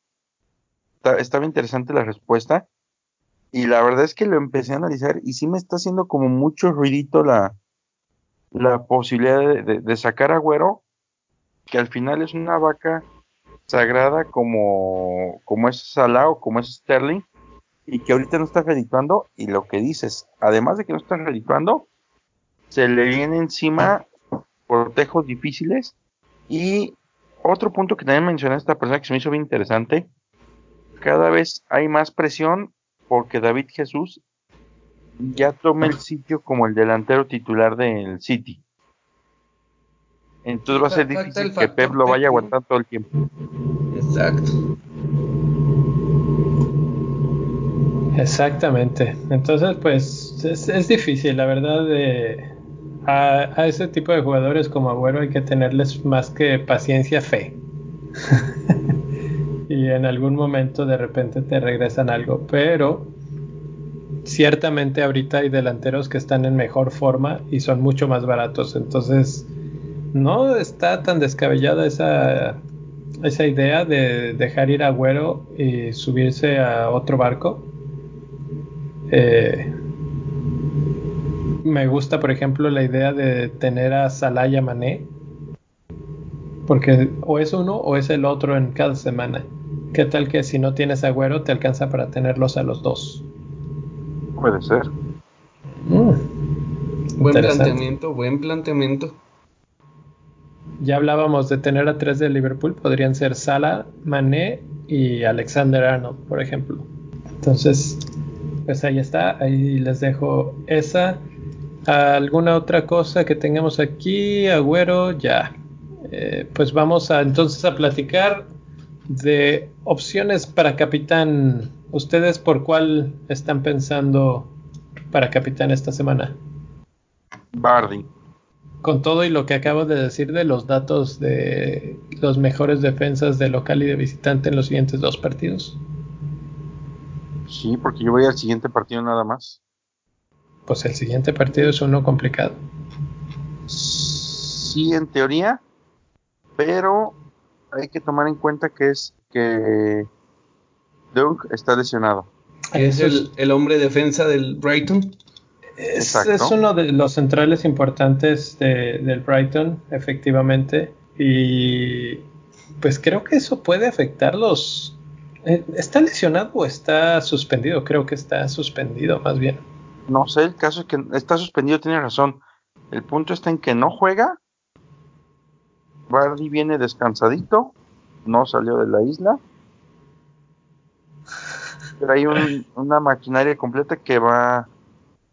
estaba interesante la respuesta. Y la verdad es que lo empecé a analizar y sí me está haciendo como mucho ruidito la, la posibilidad de, sacar a Güero, que al final es una vaca sagrada como, como es Salah o como es Sterling, y que ahorita no está redituando, y lo que dices, además de que no está redituando, se le viene encima cortejos difíciles, y otro punto que también mencioné esta persona que se me hizo bien interesante, cada vez hay más presión porque David Jesús ya toma el sitio como el delantero titular del City. Entonces va a ser difícil que Pep lo vaya a aguantar todo el tiempo. Exacto. Exactamente. Entonces, pues es, difícil, la verdad. De, a, a, ese tipo de jugadores como Agüero hay que tenerles más que paciencia, fe. y en algún momento de repente te regresan algo. Pero ciertamente ahorita hay delanteros que están en mejor forma y son mucho más baratos. Entonces, no está tan descabellada esa, esa idea de dejar ir a Güero y subirse a otro barco. Eh, me gusta, por ejemplo, la idea de tener a Salaya Mané. Porque o es uno o es el otro en cada semana. ¿Qué tal que si no tienes agüero te alcanza para tenerlos a los dos? Puede ser. Mm. Buen planteamiento, buen planteamiento. Ya hablábamos de tener a tres de Liverpool, podrían ser Salah, Mané y Alexander Arnold, por ejemplo. Entonces, pues ahí está, ahí les dejo esa. ¿Alguna otra cosa que tengamos aquí? Agüero, ya. Eh, pues vamos a entonces a platicar de opciones para capitán ¿Ustedes por cuál están pensando para capitán esta semana? Bardi. Con todo y lo que acabo de decir de los datos de los mejores defensas de local y de visitante en los siguientes dos partidos. Sí, porque yo voy al siguiente partido nada más. Pues el siguiente partido es uno complicado. Sí, en teoría, pero hay que tomar en cuenta que es que Doug está lesionado. Es el, hombre defensa del Brighton. Es, uno de los centrales importantes del Brighton, efectivamente. Y pues creo que eso puede afectarlos. Eh, ¿Está lesionado o está suspendido? Creo que está suspendido, más bien. No sé, el caso es que está suspendido, tiene razón. El punto está en que no juega. Bardi viene descansadito, no salió de la isla pero hay una maquinaria completa que va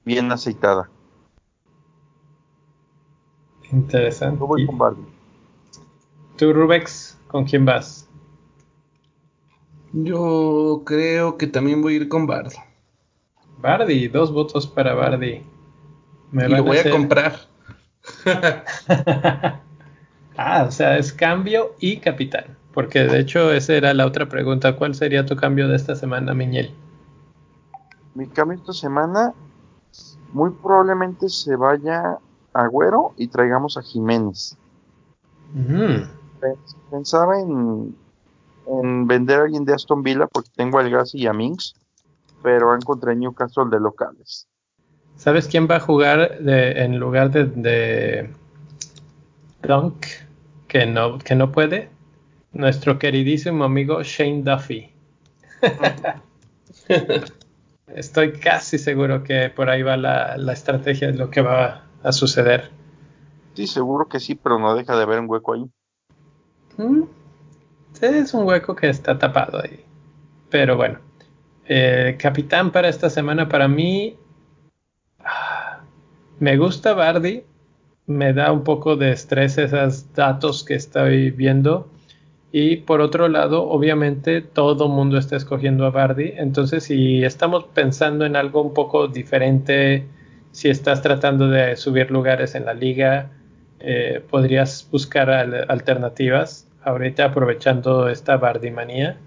bien aceitada. Interesante. Yo voy con Bardi. ¿Tú, Rubex, con quién vas? Yo creo que también voy a ir con Bardi. Bardi, dos votos para Bardi. Me y lo voy a, comprar. ah, o sea, es cambio y capital. Porque de hecho esa era la otra pregunta. ¿Cuál sería tu cambio de esta semana, Miñel? Mi cambio esta semana muy probablemente se vaya a Agüero y traigamos a Jiménez. Pensaba en, en, vender a alguien de Aston Villa porque tengo a Gas y a Minx, pero encontré Newcastle de locales. ¿Sabes quién va a jugar en lugar de, de Dunk que no, que no puede? Nuestro queridísimo amigo Shane Duffy. Estoy casi seguro que por ahí va la, estrategia de lo que va a suceder. Sí, seguro que sí, pero no deja de haber un hueco ahí. Mm, es un hueco que está tapado ahí. Pero bueno, eh, capitán para esta semana para mí ah, me gusta Bardi, me da un poco de estrés esos datos que estoy viendo Y por otro lado, obviamente todo mundo está escogiendo a Bardi. Entonces, si estamos pensando en algo un poco diferente, si estás tratando de subir lugares en la liga, eh, podrías buscar alternativas. Ahorita aprovechando esta Bardi manía.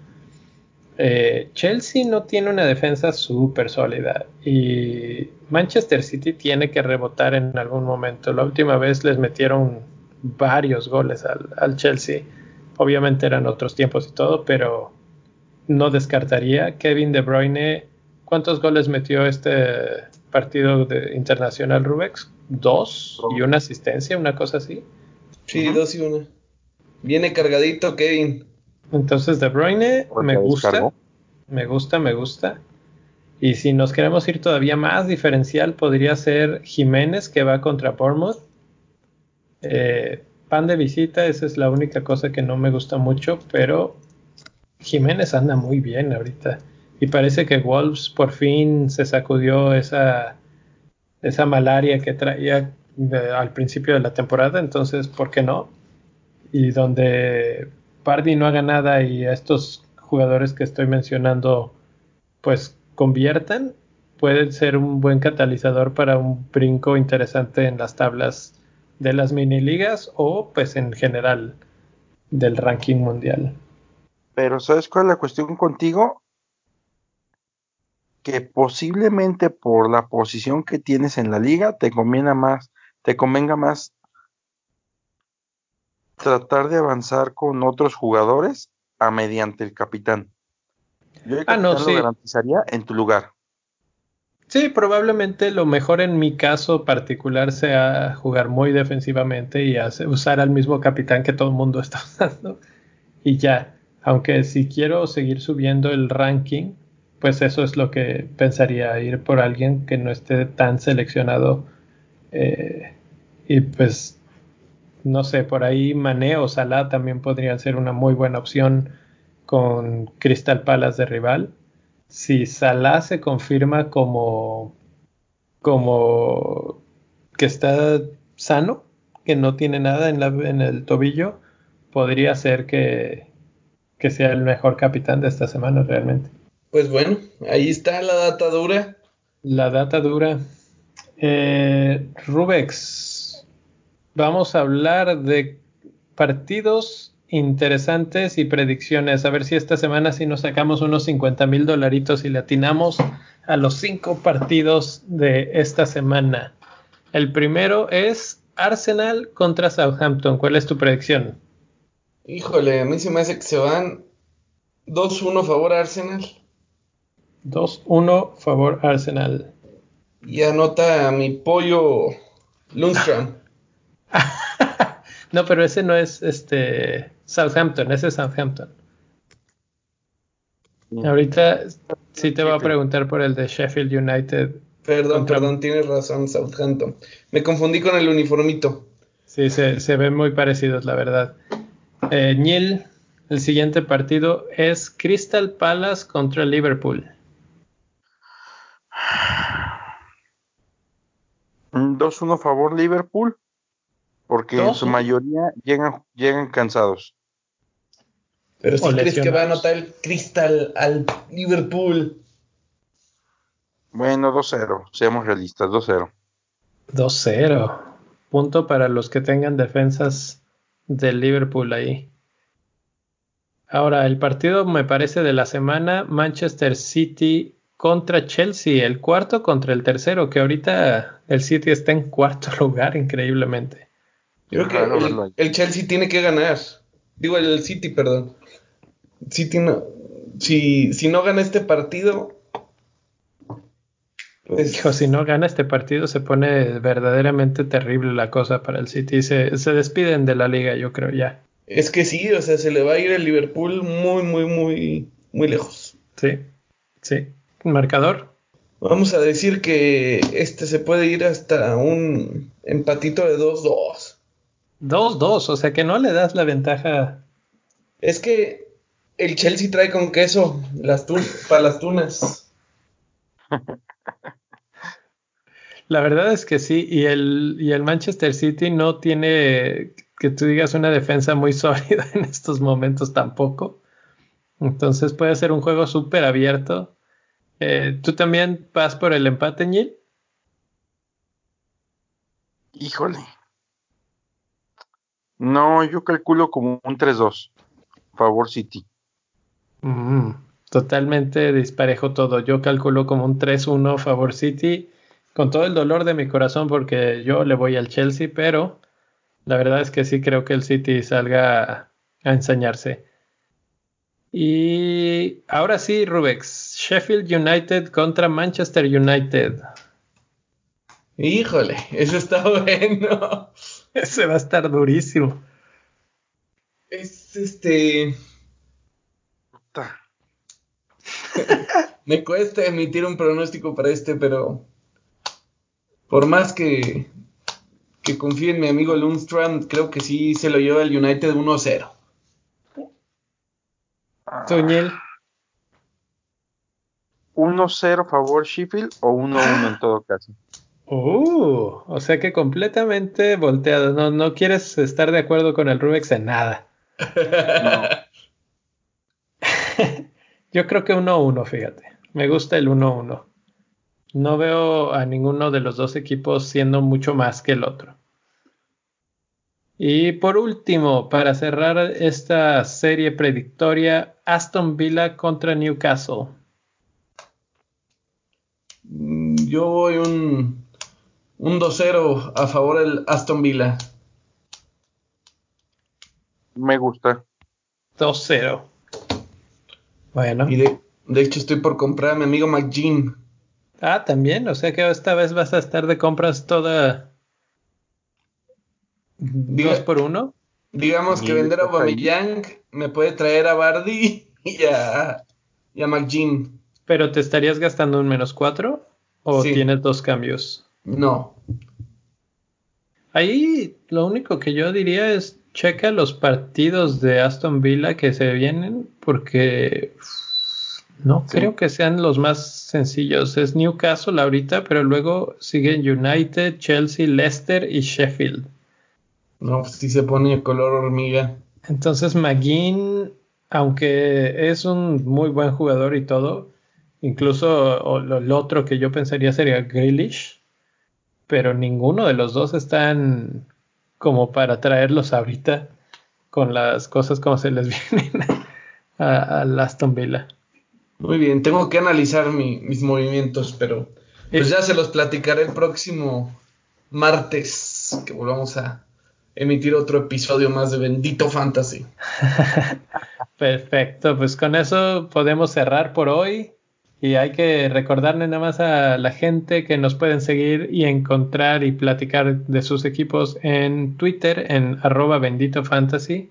Eh, Chelsea no tiene una defensa súper sólida y Manchester City tiene que rebotar en algún momento. La última vez les metieron varios goles al Chelsea Obviamente eran otros tiempos y todo, pero no descartaría. Kevin De Bruyne, ¿cuántos goles metió este partido de internacional Rubex? ¿Dos? ¿Y una asistencia? ¿Una cosa así? Sí, dos y una. Viene cargadito Kevin. Entonces De Bruyne me gusta. Me gusta, me gusta. Y si nos queremos ir todavía más diferencial, podría ser Jiménez que va contra Bournemouth. Eh, pan de visita, esa es la única cosa que no me gusta mucho, pero Jiménez anda muy bien ahorita. Y parece que Wolves por fin se sacudió esa, esa malaria que traía al principio de la temporada, entonces, ¿por qué no? Y donde Pardy no haga nada y estos jugadores que estoy mencionando, pues conviertan, puede ser un buen catalizador para un brinco interesante en las tablas de las mini ligas o pues en general del ranking mundial. Pero ¿sabes cuál es la cuestión contigo? Que posiblemente por la posición que tienes en la liga te conviene más, te convenga más tratar de avanzar con otros jugadores a mediante el capitán. Yo el ah, capitán lo garantizaría en tu lugar. Sí, probablemente lo mejor en mi caso particular sea jugar muy defensivamente y usar al mismo capitán que todo el mundo está usando. Y ya, aunque si quiero seguir subiendo el ranking, pues eso es lo que pensaría, ir por alguien que no esté tan seleccionado. Eh, y pues, no sé, por ahí Mané o Salah también podrían ser una muy buena opción con Crystal Palace de rival si Salah se confirma como, como que está sano, que no tiene nada en, la, en el tobillo, podría ser que, que, sea el mejor capitán de esta semana realmente. Pues bueno, ahí está la data dura. La data dura. Eh, Rubex, vamos a hablar de partidos interesantes y predicciones. A ver si esta semana si nos sacamos unos 50 mil dolaritos y le atinamos a los cinco partidos de esta semana. El primero es Arsenal contra Southampton. ¿Cuál es tu predicción? Híjole, a mí se me hace que se van 2-1 favor Arsenal. 2-1 favor Arsenal. Y anota a mi pollo Lundstrom. no, pero ese no es este Southampton, ese es Southampton. Ahorita sí te voy a preguntar por el de Sheffield United. Perdón, perdón, tienes razón, Southampton. Me confundí con el uniformito. Sí, se, ven muy parecidos, la verdad. Eh, Neil, el siguiente partido es Crystal Palace contra Liverpool. 2-1 favor Liverpool, porque en su mayoría llegan, llegan cansados. Pero si crees que va a anotar el Crystal al Liverpool. Bueno, 2-0, seamos realistas, 2-0. 2-0. Punto para los que tengan defensas del Liverpool ahí. Ahora, el partido me parece de la semana, Manchester City contra Chelsea, el cuarto contra el tercero, que ahorita el City está en cuarto lugar, increíblemente. Yo creo que el, el Chelsea tiene que ganar. Digo, el City, perdón si, si no gana este partido, pues... si no gana este partido se pone verdaderamente terrible la cosa para el City. Se, se despiden de la liga, yo creo ya. Es que sí, o sea, se le va a ir el Liverpool muy, muy, muy, muy lejos. Sí, sí. ¿Marcador? Vamos a decir que este se puede ir hasta un empatito de 2-2. 2-2, o sea que no le das la ventaja. Es que el Chelsea trae con queso las para las tunas. La verdad es que sí, y el, y el Manchester City no tiene que tú digas una defensa muy sólida en estos momentos tampoco. Entonces puede ser un juego súper abierto. Eh, ¿Tú también vas por el empate, Neil? Híjole. No, yo calculo como un 3-2. Favor City. Mm, totalmente disparejo todo. Yo calculo como un 3-1 favor City. Con todo el dolor de mi corazón porque yo le voy al Chelsea, pero la verdad es que sí creo que el City salga a, enseñarse. Y ahora sí, Rubex. Sheffield United contra Manchester United. Híjole, eso está bueno. Ese va a estar durísimo. Es este. Me cuesta emitir un pronóstico para este, pero por más que, que confíe en mi amigo Lundstrand, creo que sí se lo lleva el United 1-0. Tuñel. 1-0 favor Sheffield o 1-1 en todo caso. Uh, o sea que completamente volteado. No, no quieres estar de acuerdo con el Rubex en nada. Yo creo que 1-1, fíjate. Me gusta el 1-1. No veo a ninguno de los dos equipos siendo mucho más que el otro. Y por último, para cerrar esta serie predictoria, Aston Villa contra Newcastle. Mm, yo voy un, un 2-0 a favor del Aston Villa. Me gusta. 2-0. Bueno. Y de, de, hecho estoy por comprar a mi amigo McGean. Ah, también. O sea que esta vez vas a estar de compras toda... Diga, ¿Dos por uno? Digamos que vender a Aubameyang me puede traer a Bardi y a, y a McGean. ¿Pero te estarías gastando un menos cuatro? ¿O Sí. tienes dos cambios? No. Ahí lo único que yo diría es checa los partidos de Aston Villa que se vienen porque no Sí. creo que sean los más sencillos. Es Newcastle ahorita, pero luego siguen United, Chelsea, Leicester y Sheffield. No, pues sí se pone color hormiga. Entonces McGinn, aunque es un muy buen jugador y todo, incluso o lo, lo otro que yo pensaría sería Grealish, pero ninguno de los dos están como para traerlos ahorita con las cosas como se les vienen a, a Aston Villa. Muy bien, tengo que analizar mi- mis movimientos, pero pues ya se los platicaré el próximo martes que volvamos a emitir otro episodio más de Bendito Fantasy. Perfecto, pues con eso podemos cerrar por hoy. Y hay que recordarle nada más a la gente que nos pueden seguir y encontrar y platicar de sus equipos en Twitter, en arroba bendito fantasy.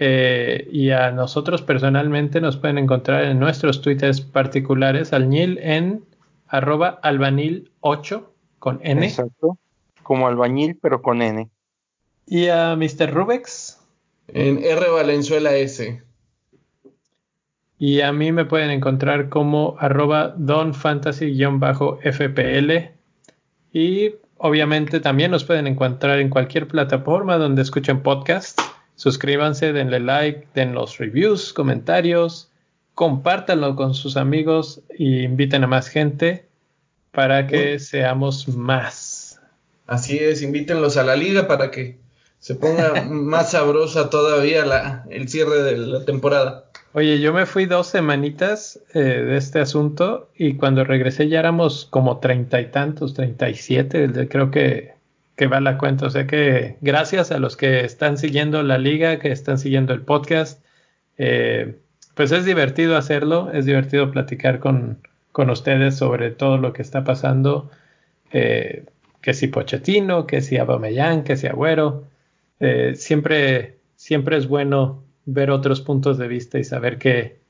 Eh, y a nosotros personalmente nos pueden encontrar en nuestros twitters particulares, al Nil en arroba albanil8 con N. Exacto. Como albañil, pero con N. Y a Mr. Rubex. En R Valenzuela S. Y a mí me pueden encontrar como arroba donfantasy-fpl. Y obviamente también nos pueden encontrar en cualquier plataforma donde escuchen podcasts. Suscríbanse, denle like, den los reviews, comentarios, compártanlo con sus amigos y inviten a más gente para que seamos más. Así es, invítenlos a la liga para que se ponga más sabrosa todavía la, el cierre de la temporada. Oye, yo me fui dos semanitas eh, de este asunto y cuando regresé ya éramos como treinta y tantos, treinta y siete, creo que, que va la cuenta. O sea que gracias a los que están siguiendo la liga, que están siguiendo el podcast, eh, pues es divertido hacerlo, es divertido platicar con, con ustedes sobre todo lo que está pasando, eh, que si Pochettino, que si Aubameyang, que si Agüero, siempre, siempre es bueno ver otros puntos de vista y saber qué,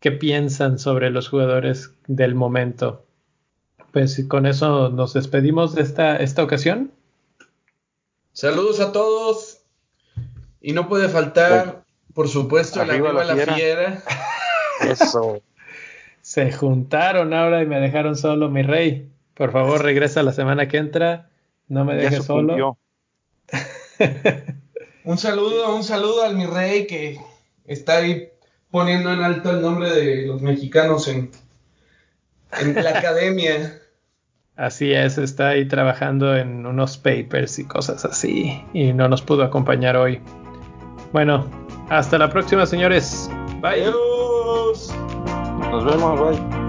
qué piensan sobre los jugadores del momento. Pues con eso nos despedimos de esta, esta ocasión. Saludos a todos. Y no puede faltar, por supuesto, Arriba arriba la la fiera. fiera. Eso. Se juntaron ahora y me dejaron solo, mi rey. Por favor, regresa la semana que entra. No me dejes solo. un saludo, un saludo al mi rey que está ahí poniendo en alto el nombre de los mexicanos en, en la academia. Así es, está ahí trabajando en unos papers y cosas así y no nos pudo acompañar hoy. Bueno, hasta la próxima señores. Bye. Adiós. Nos vemos, bye.